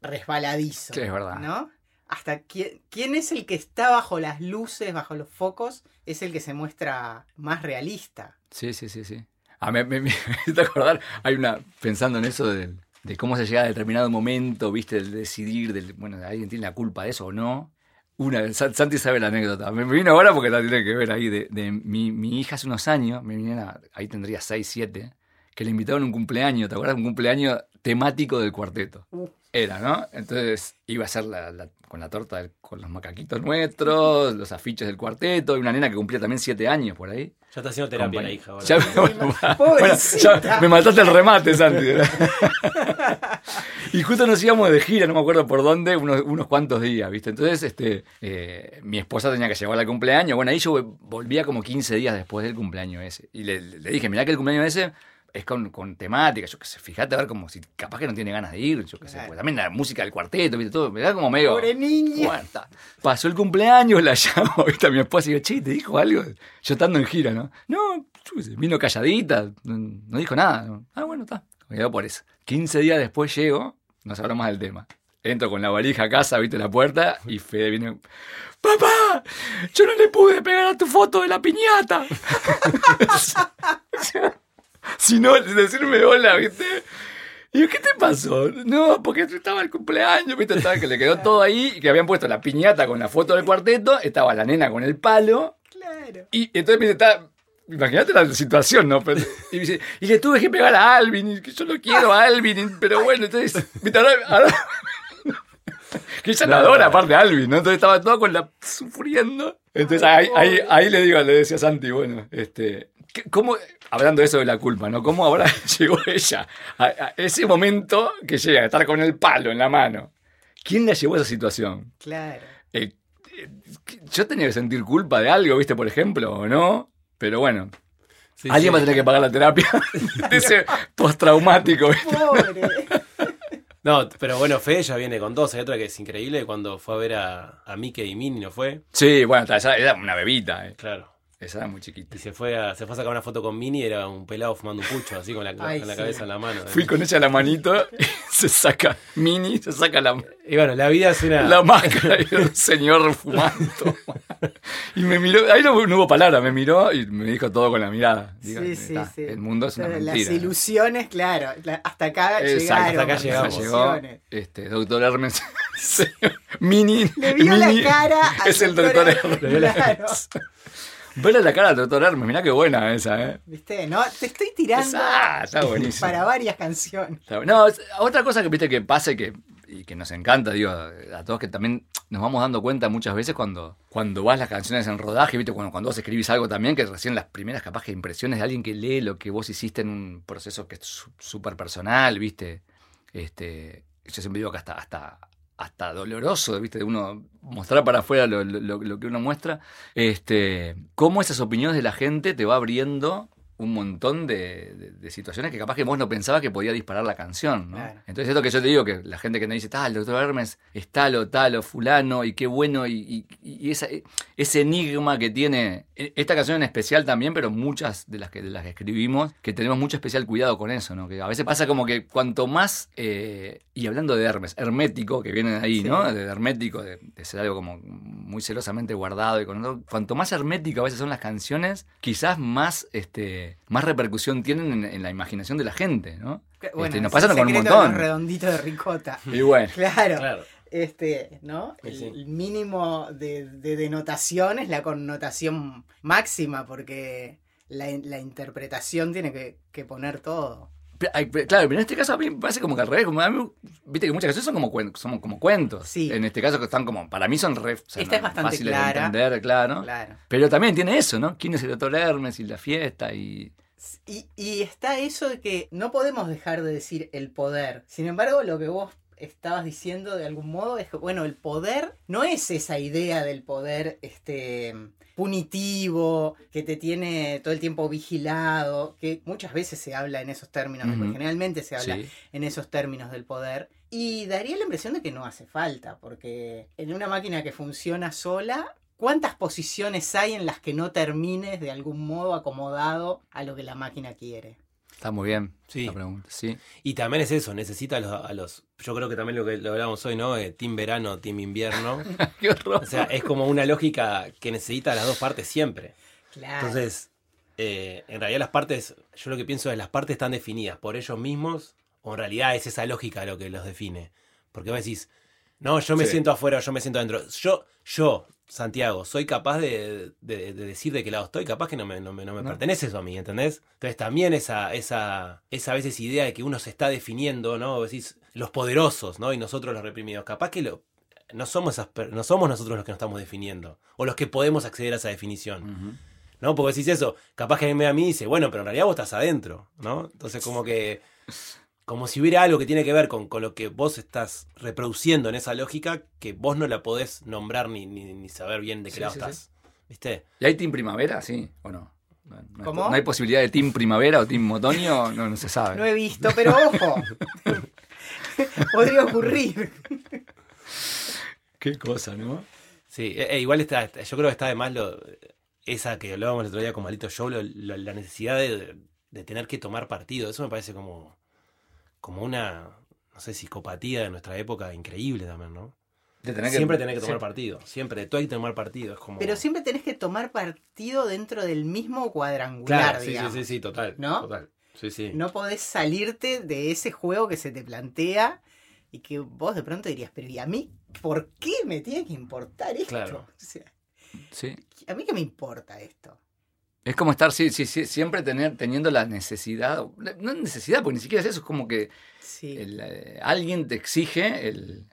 resbaladizo. Sí, es verdad. ¿No? Hasta quién, quién es el que está bajo las luces, bajo los focos, es el que se muestra más realista. Sí, sí, sí, sí. Ah, me, me, me acordar, hay una, pensando en eso del- de, cómo se llega a determinado momento, viste, el decidir, del, bueno, alguien tiene la culpa de eso o no. Una Santi sabe la anécdota, me vino ahora porque la tiene que ver ahí, de, de mi, mi hija hace unos años, mi nena, ahí tendría 6, 7, que le invitaron a un cumpleaños, ¿te acuerdas? Un cumpleaños temático del cuarteto. Era, ¿no? Entonces iba a ser la, la- con la torta, del- con los macaquitos nuestros, los afiches del cuarteto, y una nena que cumplía también 7 años por ahí. Ya está haciendo terapia la hija ahora. Bueno, ya me mataste el remate, Santi. y justo nos íbamos de gira, no me acuerdo por dónde, unos, unos cuantos días, ¿viste? Entonces, este, eh, mi esposa tenía que llevar al cumpleaños. Bueno, ahí yo volvía como 15 días después del cumpleaños ese. Y le, le dije, mirá que el cumpleaños ese es con, con temática, yo qué sé, fíjate a ver como si capaz que no tiene ganas de ir, yo qué sé, pues también la música del cuarteto, ¿viste? Todo, me da como medio... Pobre niña. Está. Pasó el cumpleaños, la llamo, ¿viste? A mi esposa y digo, che, ¿te dijo algo? Yo estando en gira, ¿no? No, vino calladita, no, no dijo nada. ¿no? Ah, bueno, está. Me quedó por eso. 15 días después llego, nos hablamos del tema. Entro con la valija a casa, viste la puerta, y Fede viene. ¡Papá! Yo no le pude pegar a tu foto de la piñata. si no, decirme hola, ¿viste? Y yo, ¿qué te pasó? No, porque estaba el cumpleaños, ¿viste? Estaba que le quedó todo ahí, y que habían puesto la piñata con la foto del cuarteto, estaba la nena con el palo, Claro. y entonces me dice, está, imagínate la situación, ¿no? Pero- y me dice, y le tuve que pegar a Alvin, y que yo lo quiero a Alvin, pero bueno, entonces. Ahora- ahora- que ella la adora aparte Alvin, ¿no? Entonces estaba todo con la sufriendo. Entonces ahí, ahí, ahí le digo, le decía a Santi, bueno, este, ¿qué- ¿cómo, hablando de eso de la culpa, ¿no? ¿Cómo ahora llegó ella a, a ese momento que llega a estar con el palo en la mano? ¿Quién la llevó a esa situación? Claro. Eh, eh, yo tenía que sentir culpa de algo, ¿viste? Por ejemplo, o no. Pero bueno, Sí, alguien sí. va a tener que pagar la terapia de ese postraumático. No, pero bueno, Fede ya viene con dos. Hay otra que es increíble cuando fue a ver a, a Mickey y Minnie, ¿no fue? Sí, bueno, esa era una bebita, eh. Claro. Esa era muy chiquita. Y se fue a, se fue a sacar una foto con Minnie y era un pelado fumando un pucho, así con la, Ay, con la sí. cabeza en la mano. Fui con ella a la manito y se saca mini, se saca la, Y bueno, la vida es una. la máscara y era un señor fumando. Y me miró, ahí no, no hubo palabra, me miró y me dijo todo con la mirada. Digo, Sí, sí, está, sí. El mundo es una Pero mentira. Las ilusiones, claro. la- hasta acá Exacto, llegaron. hasta acá llegamos. Llegó, este, doctor Hermes, señor, Mini, Le vio la Mini cara al es el doctor doctor Hermes. Claro. Verle la cara al doctor Hermes, mirá qué buena esa, ¿eh? ¿Viste? No, te estoy tirando está buenísimo. para varias canciones. No, es- otra cosa que viste que pasa y que, y que nos encanta, digo, a todos que también nos vamos dando cuenta muchas veces cuando, cuando vas las canciones en rodaje, viste, cuando, cuando vos escribís algo también, que recién las primeras capaz que impresiones de alguien que lee lo que vos hiciste en un proceso que es su- súper personal, viste. Este, yo siempre digo que hasta, hasta, hasta doloroso, viste, de uno mostrar para afuera lo, lo- lo- que uno muestra. Este, cómo esas opiniones de la gente te va abriendo un montón de, de- de situaciones que capaz que vos no pensabas que podía disparar la canción, ¿no? Claro. Entonces esto que yo te digo, que la gente que me dice, tal, el doctor Hermes es tal o tal o fulano, y qué bueno, y, y- y esa- ese enigma que tiene, e- esta canción en especial también, pero muchas de las que, de las que escribimos, que tenemos mucho especial cuidado con eso, ¿no? Que a veces pasa como que cuanto más, eh, y hablando de Hermes, hermético, que viene ahí, Sí. ¿no? De hermético, de, ser algo como muy muy celosamente guardado y con cuanto más hermético a veces son las canciones, quizás más este más repercusión tienen en, la imaginación de la gente, ¿no? Bueno, este, nos pasa con un montón. redondito de ricota. Y bueno. claro. claro. Este, ¿no? El, mínimo de, denotación es la connotación máxima, porque la, interpretación tiene que poner todo. Claro, pero en este caso a mí me parece como que al revés. Viste que muchas canciones son como, cuentos, son como cuentos. Sí. En este caso que están como, para mí son re, Esta es bastante fáciles clara. de entender, claro. claro. Pero también tiene eso, ¿no? ¿Quién es el doctor Hermes y la fiesta? Y... y... Y está eso de que no podemos dejar de decir el poder. Sin embargo, lo que vos estabas diciendo de algún modo es que, bueno, el poder no es esa idea del poder, este punitivo, que te tiene todo el tiempo vigilado, que muchas veces se habla en esos términos, generalmente se habla en esos términos del poder. Y daría la impresión de que no hace falta, porque en una máquina que funciona sola, ¿cuántas posiciones hay en las que no termines de algún modo acomodado a lo que la máquina quiere? Está muy bien sí. la pregunta, sí. Y también es eso, necesita a los, yo creo que también lo que lo hablamos hoy, ¿no? Eh, team verano, team invierno. Qué horror. O sea, es como una lógica que necesita las dos partes siempre. Claro. Entonces, eh, en realidad las partes, yo lo que pienso es las partes están definidas por ellos mismos, o en realidad es esa lógica lo que los define. Porque vos decís, no, yo me siento afuera, yo me siento adentro. Yo, yo, Santiago, soy capaz de, decir de qué lado estoy, capaz que no me, no me, pertenece eso a mí, ¿entendés? Entonces también esa, esa, esa a veces idea de que uno se está definiendo, ¿no? Decís, los poderosos, ¿no? Y nosotros los reprimidos. Capaz que lo, no, somos no somos nosotros los que nos estamos definiendo, o los que podemos acceder a esa definición. ¿No? Porque decís eso, capaz que a mí, a mí dice, bueno, pero en realidad vos estás adentro, ¿no? Entonces como que como si hubiera algo que tiene que ver con, con, lo que vos estás reproduciendo en esa lógica que vos no la podés nombrar ni, ni, saber bien de qué lado estás. ¿Viste? ¿Y hay Team Primavera? Sí, o no. No, ¿Cómo? ¿No hay posibilidad de Team Primavera o Team Otoño? No, no se sabe. No he visto, pero ojo. Podría ocurrir. Qué cosa, ¿no? Sí, e, e igual está, yo creo que está además lo, esa que hablábamos el otro día con Malito Show, la necesidad de, de tener que tomar partido. Eso me parece como como una, no sé, psicopatía de nuestra época increíble también, ¿no? siempre tenés que tomar partido, siempre, tú hay que tomar partido, es como... Pero siempre tenés que tomar partido dentro del mismo cuadrangular, sí, sí, sí, sí, total, ¿no? Total, sí, sí. No podés salirte de ese juego que se te plantea y que vos de pronto dirías, pero ¿y a mí por qué me tiene que importar esto? Claro. sí. ¿A mí qué me importa esto? Es como estar sí, sí, siempre tener, teniendo la necesidad, no necesidad, porque ni siquiera es eso, es como que eh, alguien te exige, el,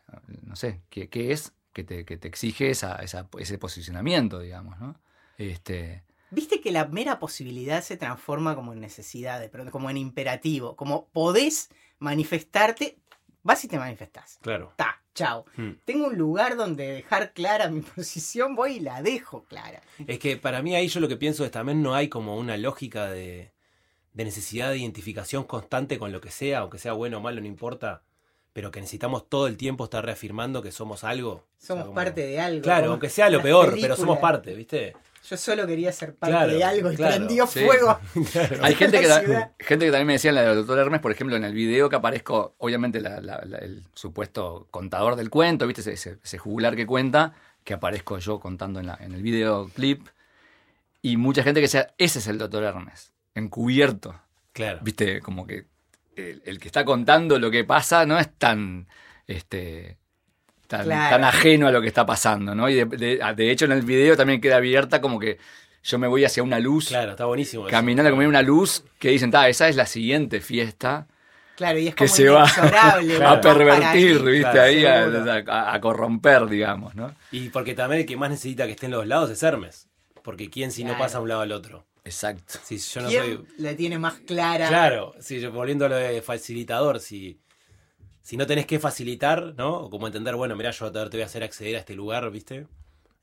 no sé, ¿qué, es? Que te, que te exige esa, ese posicionamiento, digamos, ¿no? Este... Viste que la mera posibilidad se transforma como en necesidad, como en imperativo, como podés manifestarte, vas y te manifestás. Claro. Ta, chao. Hmm. Tengo un lugar donde dejar clara mi posición, voy y la dejo clara. Es que para mí ahí yo lo que pienso es también no hay como una lógica de, de necesidad de identificación constante con lo que sea, aunque sea bueno o malo, no importa pero que necesitamos todo el tiempo estar reafirmando que somos algo. Somos parte de algo. Claro, aunque sea lo peor, pero somos parte, ¿viste? Yo solo quería ser parte de algo y prendió fuego. Hay gente que, gente que también me decía en la del doctor Hermes, por ejemplo, en el video que aparezco, obviamente el supuesto contador del cuento, ¿viste? Ese, ese, jugular que cuenta, que aparezco yo contando en, la, en el videoclip. Y mucha gente que decía, ese es el doctor Hermes, encubierto. Claro. ¿Viste? Como que el, que está contando lo que pasa no es tan. Este, tan, ajeno a lo que está pasando, ¿no? Y de, hecho en el video también queda abierta como que yo me voy hacia una luz. Claro, está buenísimo. Caminando como una luz que dicen, esa es la siguiente fiesta. Claro, y es que se va a pervertir, ¿viste? ahí a, corromper, digamos, ¿no? Y porque también el que más necesita que esté en los lados es Hermes. Porque quién si no pasa de un lado al otro. Exacto. Si yo no ¿Quién soy... la tiene más clara? Claro, si, volviendo a lo de facilitador, si si no tenés que facilitar, ¿no? O como entender, bueno, mira, yo te voy a hacer acceder a este lugar, ¿viste?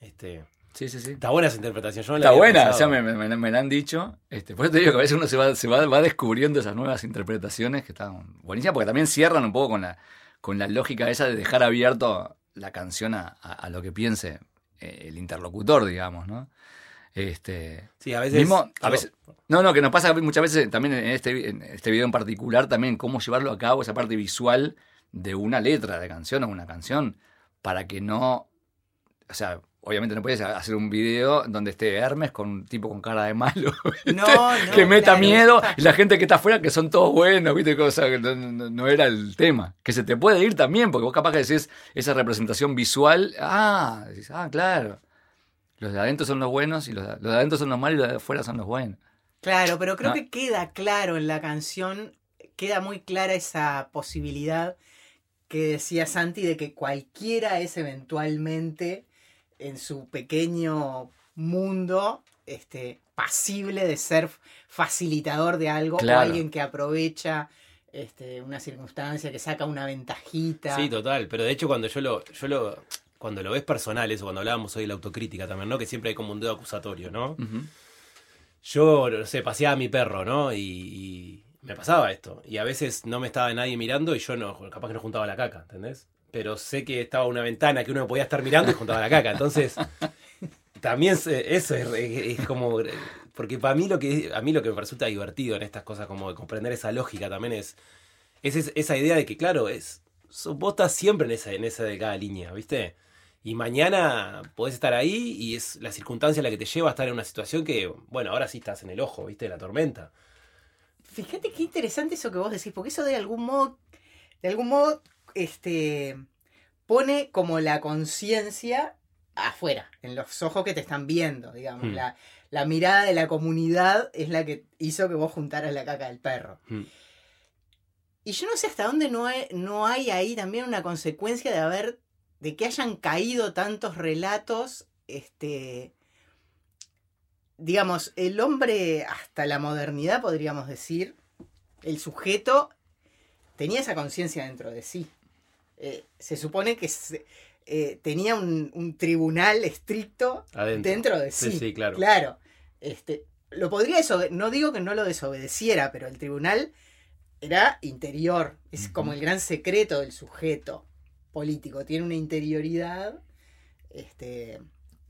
Este, sí, sí, sí. Está buena esa interpretación. Yo está buena, o sea, me, me, me, la han dicho. Este, por eso te digo que a veces uno se va, se va, va descubriendo esas nuevas interpretaciones que están buenísimas, porque también cierran un poco con la, con la lógica esa de dejar abierto la canción a, a, lo que piense eh, el interlocutor, digamos, ¿no? Este, sí, a veces, a veces. No, no, que nos pasa muchas veces también en este, en este video en particular, también cómo llevarlo a cabo, esa parte visual de una letra de canción o una canción, para que no. O sea, obviamente no puedes hacer un video donde esté Hermes con un tipo con cara de malo. No, no, que meta claro, miedo y la gente que está afuera que son todos buenos, ¿viste? Cosa que no, no- no era el tema. Que se te puede ir también, porque vos capaz que decís esa representación visual. Ah, decís, ah, claro. Los de adentro son los buenos y los de, los de adentro son los malos y los de afuera son los buenos. Claro, pero creo Ah. que queda claro en la canción, queda muy clara esa posibilidad que decía Santi de que cualquiera es eventualmente en su pequeño mundo este, pasible de ser facilitador de algo Claro. o alguien que aprovecha este, una circunstancia, que saca una ventajita. Sí, total. Pero de hecho, cuando yo lo, yo lo, cuando lo ves personal, eso, cuando hablábamos hoy de la autocrítica también, ¿no? Que siempre hay como un dedo acusatorio, ¿no? Yo, no sé, paseaba a mi perro, ¿no? Y, y me pasaba esto. Y a veces no me estaba nadie mirando y yo no, capaz que no juntaba la caca, ¿entendés? Pero sé que estaba una ventana que uno podía estar mirando y juntaba la caca. Entonces, también se- eso es, es- es como. Porque para mí lo que a mí lo que me resulta divertido en estas cosas, como de comprender esa lógica también es. Es es- esa idea de que, claro, es. Vos estás siempre en esa, en esa de cada línea, ¿viste? Y mañana podés estar ahí y es la circunstancia la que te lleva a estar en una situación que, bueno, ahora sí estás en el ojo, ¿viste? De la tormenta. Fíjate qué interesante eso que vos decís, porque eso de algún modo, de algún modo, este, pone como la conciencia afuera, en los ojos que te están viendo, digamos. Hmm. La, la mirada de la comunidad es la que hizo que vos juntaras la caca del perro. Mm. Y yo no sé hasta dónde no hay, no hay ahí también una consecuencia de haber, de que hayan caído tantos relatos, este, digamos, el hombre hasta la modernidad, podríamos decir, el sujeto tenía esa conciencia dentro de sí. Eh, se supone que se- eh, tenía un, un tribunal estricto Adentro. dentro de sí. Sí, sí, claro. Claro. Este, lo podría no digo que no lo desobedeciera, pero el tribunal era interior. Es como el gran secreto del sujeto político. Tiene una interioridad este,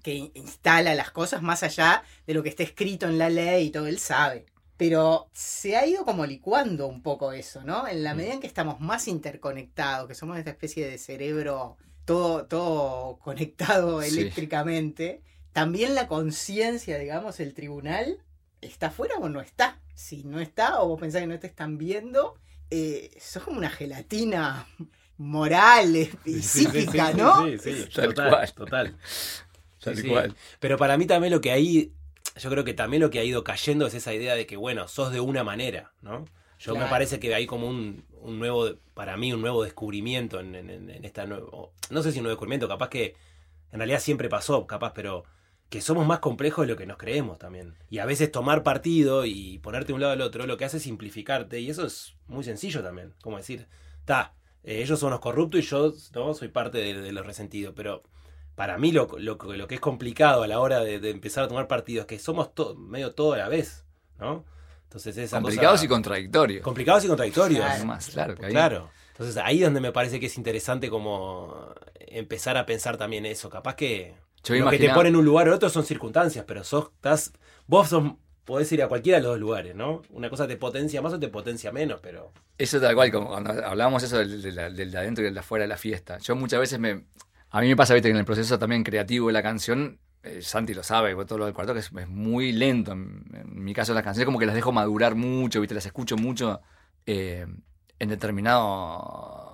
que in- instala las cosas más allá de lo que está escrito en la ley y todo él sabe. Pero se ha ido como licuando un poco eso, ¿no? En la Mm. medida en que estamos más interconectados, que somos esta especie de cerebro todo, todo conectado Sí. eléctricamente, también la conciencia, digamos, el tribunal, ¿está fuera o no está? Si no está, o vos pensás que no te están viendo, eh, sos como una gelatina moral y Sí, sí, psíquica, sí, sí, ¿no? Sí, sí, Tal total, cual. total. Tal Sí, sí. cual. Pero para mí también lo que ahí, yo creo que también lo que ha ido cayendo es esa idea de que, bueno, sos de una manera, ¿no? Yo me parece que hay como un, un nuevo, para mí, un nuevo descubrimiento en, en- en esta nueva, no sé si un nuevo descubrimiento, capaz que en realidad siempre pasó, capaz, pero que somos más complejos de lo que nos creemos también. Y a veces tomar partido y ponerte de un lado al otro, lo que hace es simplificarte, y eso es muy sencillo también, como decir, ta, eh, ellos son los corruptos y yo no soy parte de, de los resentidos, pero para mí lo, lo, lo que es complicado a la hora de, de empezar a tomar partido es que somos to- medio todo a la vez, ¿no? Entonces esa Complicados cosa- y contradictorios. complicados y contradictorios. Claro. Además, claro. que ahí- Claro. Entonces ahí es donde me parece que es interesante como empezar a pensar también eso. Capaz que Yo lo que te imaginaba- pone en un lugar o otro son circunstancias, pero sos, estás, vos sos, podés ir a cualquiera de los dos lugares, ¿no? Una cosa te potencia más o te potencia menos, pero... Eso tal cual, como cuando hablábamos eso del, de adentro y del de afuera de la fiesta. Yo muchas veces me. A mí me pasa, viste, que en el proceso también creativo de la canción, eh, Santi lo sabe, todo lo del cuarto, que es, muy lento. En, en mi caso, las canciones como que las dejo madurar mucho, viste, las escucho mucho eh, en determinado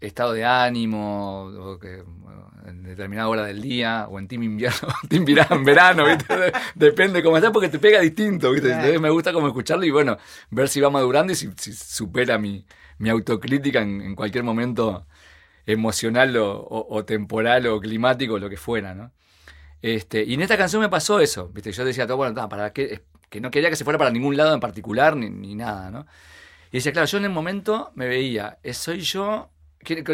estado de ánimo, o que, bueno, en determinada hora del día, o en team invierno, team verano, verano, ¿viste? De- Depende cómo estás, porque te pega distinto, ¿viste? Entonces me gusta como escucharlo y bueno, ver si va madurando y si, si supera mi, mi autocrítica en, en cualquier momento emocional o, o- o temporal o climático, lo que fuera, ¿no? Este, y en esta canción me pasó eso, ¿viste? Yo decía, todo, bueno, para qué, que no quería que se fuera para ningún lado en particular ni, ni nada, ¿no? Y decía, claro, yo en el momento me veía, eh, soy yo, ¿quién, es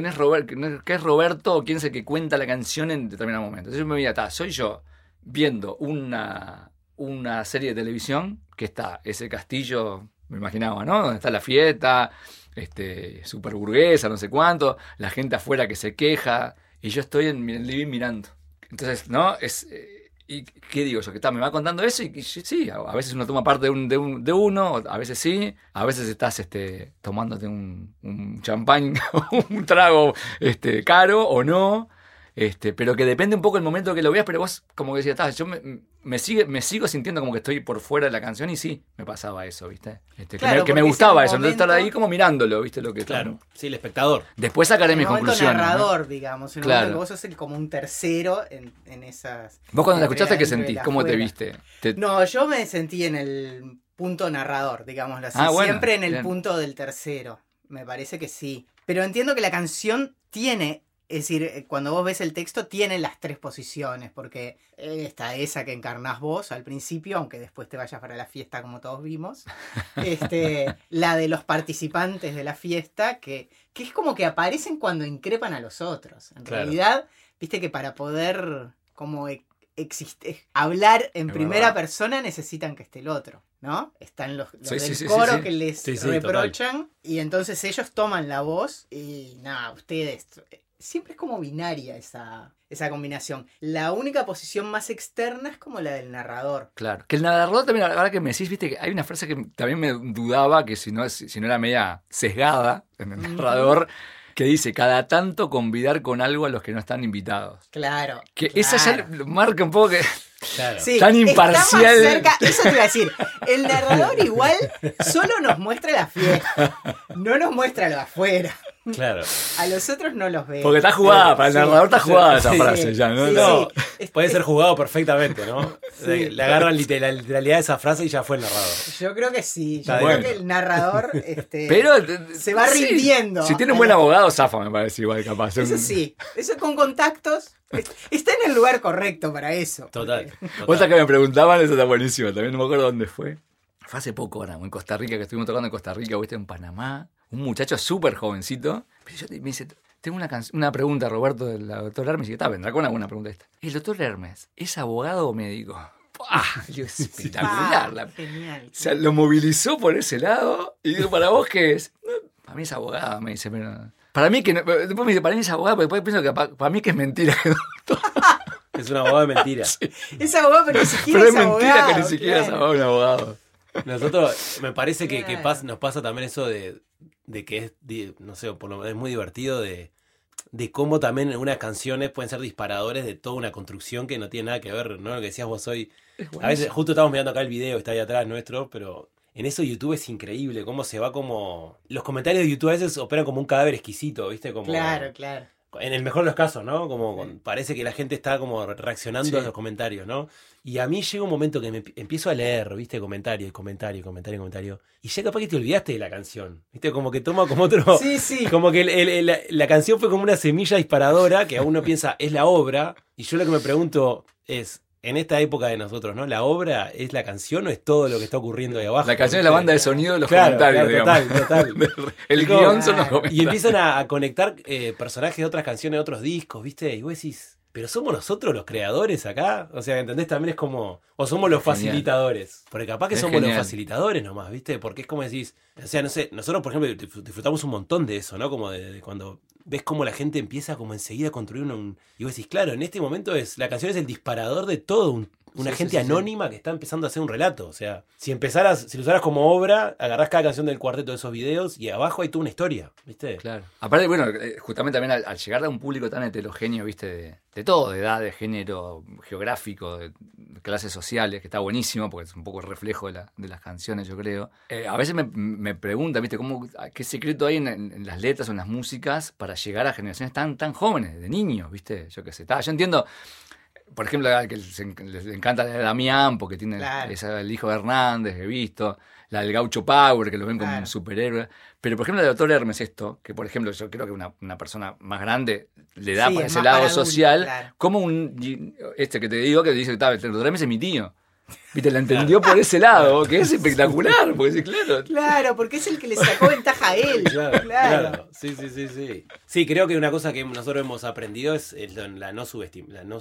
qué es Roberto o quién es el que cuenta la canción en determinado momento? Entonces yo me veía, soy yo viendo una, una serie de televisión que está ese castillo, me imaginaba, ¿no? Donde está la fiesta, este, super burguesa, no sé cuánto, la gente afuera que se queja, y yo estoy en el living mirando. Entonces, ¿no? Es, eh, ¿Y qué digo yo? Que está, me va contando eso y, y sí, a, veces uno toma parte de, un, de, un- de uno, a veces sí, a veces estás este, tomándote un, un champán, un trago este, caro o no, Este, pero que depende un poco el momento que lo veas, pero vos como que decías, "Ta, yo me, me, sigue, me sigo sintiendo como que estoy por fuera de la canción y sí, me pasaba eso, ¿viste? Este, que me, que me porque gustaba es eso, entonces estar momento- ahí como mirándolo, ¿viste? Lo que Claro, sí, el espectador. Después sacaré mis momento conclusiones. ¿no? narrador, digamos. El Claro. momento que vos sos el, como un tercero en, en esas. Vos cuando la escuchaste, ¿qué sentís? ¿Cómo te viste? Te- No, yo me sentí en el punto narrador, digámoslo así. Ah, bueno, Siempre en el bien. punto del tercero. Me parece que sí. Pero entiendo que la canción tiene. Es decir, eh, cuando vos ves el texto, tiene las tres posiciones, porque eh, está esa que encarnás vos al principio, aunque después te vayas para la fiesta como todos vimos. Este, la de los participantes de la fiesta, que, que es como que aparecen cuando increpan a los otros. En Claro. realidad, viste que para poder como e- existe, hablar en Es primera verdad. persona necesitan que esté el otro, ¿no? Están los, los Sí, del sí, coro sí. que les reprochan y entonces ellos toman la voz y nada, ustedes... Siempre es como binaria esa, esa combinación. La única posición más externa es como la del narrador. Claro. Que el narrador también, ahora que me decís, viste que hay una frase que también me dudaba, que si no, es- si no era media sesgada en el narrador, que dice, cada tanto convidar con algo a los que no están invitados. Claro. Que esa ya marca un poco que... Claro. Sí, Tan está imparcial. más cerca- eso te iba a decir. El narrador igual solo nos muestra la fiesta, no nos muestra lo afuera. Claro. A los otros no los ve. Porque está jugada, para el Sí. narrador está jugada esa Sí, frase ya, ¿no? sí, No. sí. Puede ser jugado perfectamente, ¿no? Sí. Le, agarran la literalidad de esa frase y ya fue el narrador. Yo creo que sí. Yo creo que el narrador este, Pero se va sí. rindiendo. Si tiene un buen abogado, zafa, me parece igual capaz. Eso sí. Eso con contactos. es- Está en el lugar correcto para eso. Total. Otra total. que me preguntaban, eso está buenísimo. También no me acuerdo dónde fue. Fue hace poco ahora, en Costa Rica, que estuvimos tocando en Costa Rica, o en Panamá. Un muchacho súper jovencito. Pero yo me dice, tengo una, can- una pregunta, Roberto, del doctor Hermes. Y está, vendrá con una buena pregunta esta. ¿El doctor Hermes es abogado o médico? ¡Pah! Yo, espectacular. Ah, la- genial. o sea, lo movilizó por ese lado. Y digo, ¿para vos qué es? "No, Para mí es abogado, me dice, pero... Para mí que no- después me dice, para mí es abogado, pero después pienso que pa- para, mí que es mentira. Es una abogada de mentira. Es abogado, pero ni siquiera pero es es mentira abogado. que ni siquiera es abogado, un abogado. Nosotros, me parece que, que pas- nos pasa también eso de, de que es, no sé, por lo menos es muy divertido de, de cómo también unas canciones pueden ser disparadores de toda una construcción que no tiene nada que ver, ¿no? Lo que decías vos hoy. A veces, justo estamos mirando acá el video que está ahí atrás nuestro, pero en eso YouTube es increíble, cómo se va como... Los comentarios de YouTube a veces operan como un cadáver exquisito, ¿viste? Como, Claro, claro. En el mejor de los casos, ¿no? Como con- parece que la gente está como reaccionando Sí. a los comentarios, ¿no? Y a mí llega un momento que me empiezo a leer, ¿viste? Comentario, comentario, comentario, y comentario. Y ya capaz que te olvidaste de la canción, ¿viste? Como que toma como otro... Sí, sí. Como que el- el- el- la, la canción fue como una semilla disparadora que a uno piensa es la obra. Y yo lo que me pregunto es, en esta época de nosotros, ¿no? ¿La obra es la canción o es todo lo que está ocurriendo ahí abajo? La canción es la banda de sonido de los Claro, comentarios, claro, digamos. total, total. El como- guion son los Y comentarios. Y empiezan a, a conectar eh, personajes de otras canciones, de otros discos, ¿viste? Y vos decís, ¿pero somos nosotros los creadores acá? O sea, ¿entendés? También es como, o somos los Genial. facilitadores. Porque capaz que Es somos genial. los facilitadores nomás, ¿viste? Porque es como decís, o sea, no sé, nosotros, por ejemplo, disfrutamos un montón de eso, ¿no? Como de, de cuando ves cómo la gente empieza como enseguida a construir un, un- Y vos decís, claro, en este momento es la canción es el disparador de todo un- una Sí, gente sí, sí. anónima que está empezando a hacer un relato. O sea, si empezaras, si lo usaras como obra, agarrás cada canción del cuarteto de esos videos y abajo hay toda una historia, ¿viste? Claro. Aparte, bueno, eh, justamente también al, al llegar a un público tan heterogéneo, viste, de, de todo, de edad, de género, geográfico, de clases sociales, que está buenísimo, porque es un poco el reflejo de, la- de las canciones, yo creo. Eh, a veces me, me preguntan, viste, cómo, qué secreto hay en, las letras o en las músicas para llegar a generaciones tan, tan jóvenes, de niños, viste, yo qué sé. Yo entiendo. Por ejemplo, la que les, en- les encanta la de Damián, porque tiene Claro. esa, el hijo de Hernández, he visto. La del Gaucho Power, que lo ven como Claro. un superhéroe. Pero, por ejemplo, el doctor Hermes, esto, que por ejemplo, yo creo que una, una persona más grande le da Sí, para es ese lado para social, claro. como un. Este que te digo que dice, "Ta, el doctor Hermes es mi tío. Viste, la entendió por ese lado, que es espectacular, porque sí, claro. Claro, porque es el que le sacó ventaja a él. Claro, Claro. claro. Sí, sí, sí, sí. Sí, creo que una cosa que nosotros hemos aprendido es la no, subestim- la no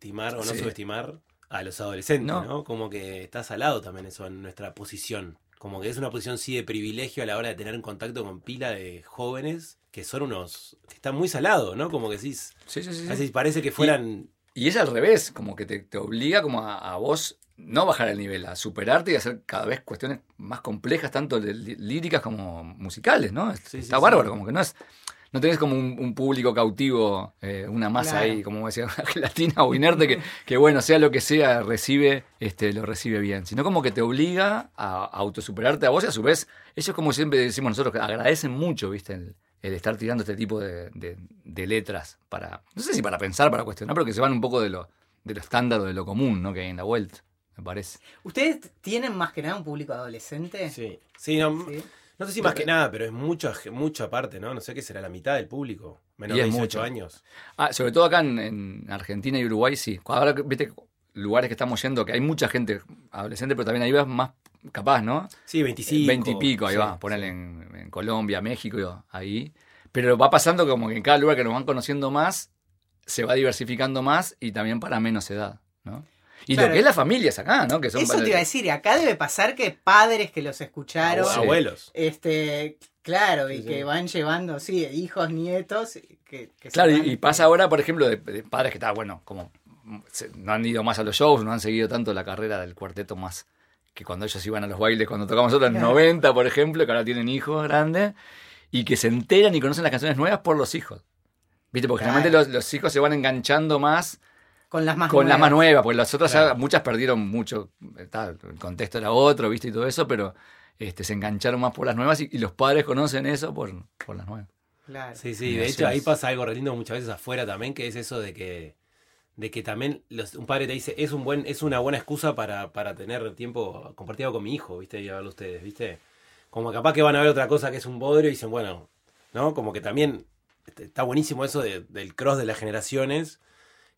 subestimar o no Sí. subestimar a los adolescentes, No. ¿no? Como que está salado también eso en nuestra posición. Como que es una posición sí de privilegio a la hora de tener en contacto con pila de jóvenes que son unos... que están muy salados, ¿no? Como que. Sí, sí, sí, sí. Parece que fueran... Y es al revés, como que te, te obliga como a, a vos no bajar el nivel, a superarte y hacer cada vez cuestiones más complejas, tanto líricas como musicales, ¿no? Sí, Está sí. bárbaro, como que no es, no tenés como un, un público cautivo, eh, una masa Claro. ahí, como decía, una gelatina o inerte, que, que bueno, sea lo que sea, recibe, este, lo recibe bien. Sino como que te obliga a, a autosuperarte a vos y a su vez, ellos como siempre decimos nosotros, que agradecen mucho, viste, el, el estar tirando este tipo de, de- de letras para, no sé si para pensar, para cuestionar, pero que se van un poco de lo, de lo estándar, o de lo común, ¿no? Que hay en la vuelta, me parece. ¿Ustedes tienen más que nada un público adolescente? Sí, sí, no, Sí. No sé si más que nada, pero es mucho, mucha parte, ¿no? No sé qué será la mitad del público, menos de es 18 mucho. años. Ah, sobre todo acá en, en Argentina y Uruguay, sí. Ahora, viste, lugares que estamos yendo, que hay mucha gente adolescente, pero también ahí vas más capaz, ¿no? Sí, 25. 20 y pico, ahí sí, va, ponerle sí. en, en Colombia, México, ahí. Pero va pasando como que en cada lugar que nos van conociendo más, se va diversificando más y también para menos edad, ¿no? Y Claro. lo que es las familias acá, ¿no? Que son Eso te iba a decir, acá debe pasar que padres que los escucharon, Sí. Abuelos. este, claro, y Sí, que van llevando, sí, hijos, nietos, que, que Claro, y, y pasa ahora, por ejemplo, de, de padres que está, bueno, como se- no han ido más a los shows, no han seguido tanto la carrera del cuarteto más que cuando ellos iban a los bailes, cuando tocamos nosotros en los Claro. 90, por ejemplo, que ahora tienen hijos grandes, y que se enteran y conocen las canciones nuevas por los hijos. ¿Viste? Porque Claro. generalmente los, los hijos se van enganchando más con las más con las más nuevas. nuevas, porque las otras ya muchas perdieron mucho, está, el contexto era otro, ¿viste? Y todo eso, pero este, se engancharon más por las nuevas y, y los padres conocen eso por, por las nuevas. Claro. Sí, sí, de hecho ahí pasa algo re lindo muchas veces afuera también, que es eso de que de que también los- un padre te dice, es un buen es una buena excusa para, para tener tiempo compartido con mi hijo, ¿viste? Y a verlo ustedes, ¿viste? Como capaz que van a ver otra cosa que es un bodrio y dicen, bueno, ¿no? Como que también este, está buenísimo eso de- del cross de las generaciones,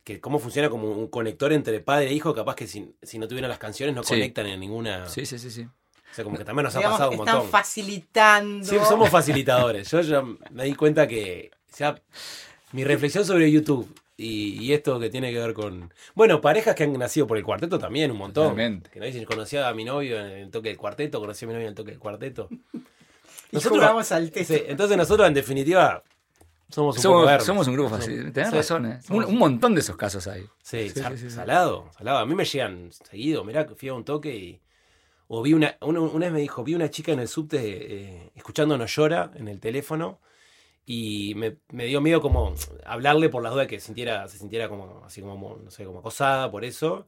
que cómo funciona como un conector entre padre e hijo, capaz que si, si no tuvieran las canciones no Sí. conectan en ninguna... Sí, sí, sí, sí. O sea, como que también nos ha pasado un están montón. facilitando. Sí, somos facilitadores. Yo ya me di cuenta que ya mi reflexión sobre YouTube y, y esto que tiene que ver con. Bueno, parejas que han nacido por el cuarteto también, un montón. Totalmente. Que no dicen, conocía a mi novio en el toque del cuarteto, conocí a mi novio en el toque del cuarteto. y jugamos al test. Sí, entonces nosotros, en definitiva, somos un poco Somos, un grupo fácil. Tenés Sí. razón, ¿eh? Un, montón de esos casos hay. Sí, Sí, sa- sí, sí, sí. salado, salado. A mí me llegan seguido. Mirá, fui a un toque y. O vi una. Una, una vez me dijo, vi una chica en el subte eh, escuchando No Llora en el teléfono. Y me, me dio miedo como hablarle por la duda que sintiera, se sintiera como así como, no sé, como acosada por eso.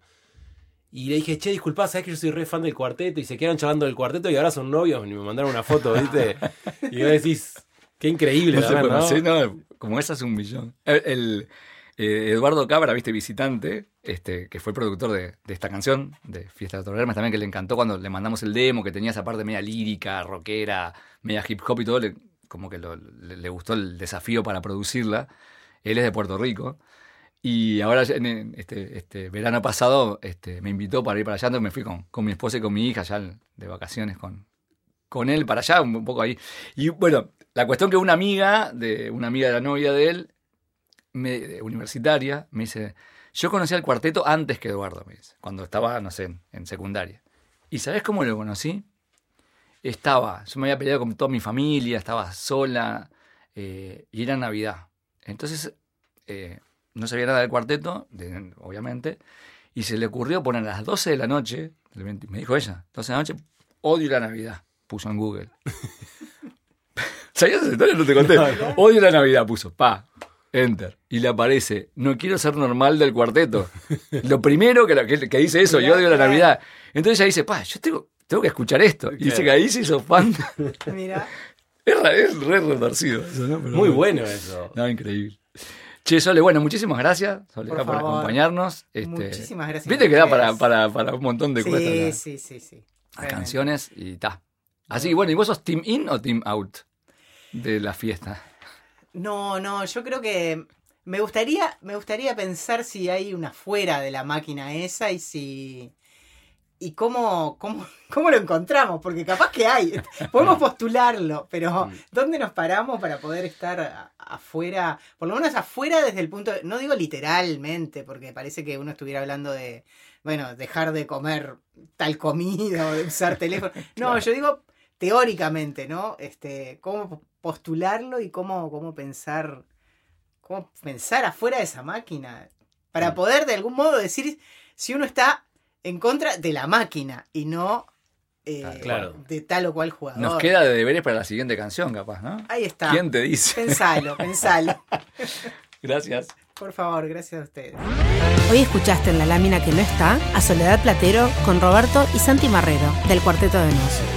Y le dije, che, disculpa, sabes que yo soy re fan del cuarteto. Y se quedaron charlando del cuarteto y ahora son novios. Y me mandaron una foto, ¿viste? y vos decís, qué increíble, No no, como esa es un millón. El, el, eh, Eduardo Cabra, viste, visitante, este, que fue el productor de, de esta canción, de Fiesta de Hermes, también que le encantó cuando le mandamos el demo, que tenía esa parte media lírica, rockera, media hip hop y todo, le- como que lo- le, le gustó el desafío para producirla. Él es de Puerto Rico. Y ahora en este, este verano pasado este, me invitó para ir para allá, entonces me fui con, con mi esposa y con mi hija ya de vacaciones con, con él para allá, un poco ahí. Y bueno, la cuestión que una amiga, de una amiga de la novia de él, universitaria, me dice, yo conocí al cuarteto antes que Eduardo, dice, cuando estaba, no sé, en, secundaria. ¿Y sabes cómo lo conocí? Estaba, yo me había peleado con toda mi familia, estaba sola, eh, y era Navidad. Entonces, eh, no sabía nada del cuarteto, obviamente, y se le ocurrió poner a las 12 de la noche, del 20 me dijo ella, 12 de la noche, odio la Navidad, puso en Google. ¿Sabías esa historia? No te conté. Odio la Navidad, puso, pa, enter. Y le aparece, no quiero ser normal del cuarteto. Lo primero que, la- que, que dice eso, yo odio la Navidad. Entonces ella dice, pa, yo tengo, tengo que escuchar esto. Y dice que ahí se hizo fan. Mira, es, es re retorcido eso, ¿no? Pero Muy bueno. eso. No, increíble. Che, Sole, bueno, muchísimas gracias, Soledad, Por acompañarnos. Este, muchísimas gracias. Viste que da para, para, para un montón de cosas. Sí, sí, sí, sí. las Realmente. canciones y ta. Así que bueno, ¿y vos sos team in o team out de la fiesta? No, no, yo creo que me gustaría, me gustaría pensar si hay una fuera de la máquina esa y si y cómo, cómo, cómo lo encontramos, porque capaz que hay, podemos postularlo, pero. ¿dónde nos paramos para poder estar afuera? Por lo menos afuera desde el punto, de- no digo literalmente, porque parece que uno estuviera hablando de, bueno, dejar de comer tal comida o de usar teléfono. No, yo digo teóricamente, ¿no? Este, cómo postularlo y cómo, cómo pensar, cómo pensar afuera de esa máquina. Para poder de algún modo decir si uno está en contra de la máquina y no eh, Claro. de tal o cual jugador. Nos queda de deberes para la siguiente canción, capaz, ¿no? Ahí está. ¿Quién te dice? Pensalo, pensalo. Gracias. Por favor, gracias a ustedes. Hoy escuchaste en la lámina que no está a Soledad Platero con Roberto y Santi Marrero, del Cuarteto de Nos.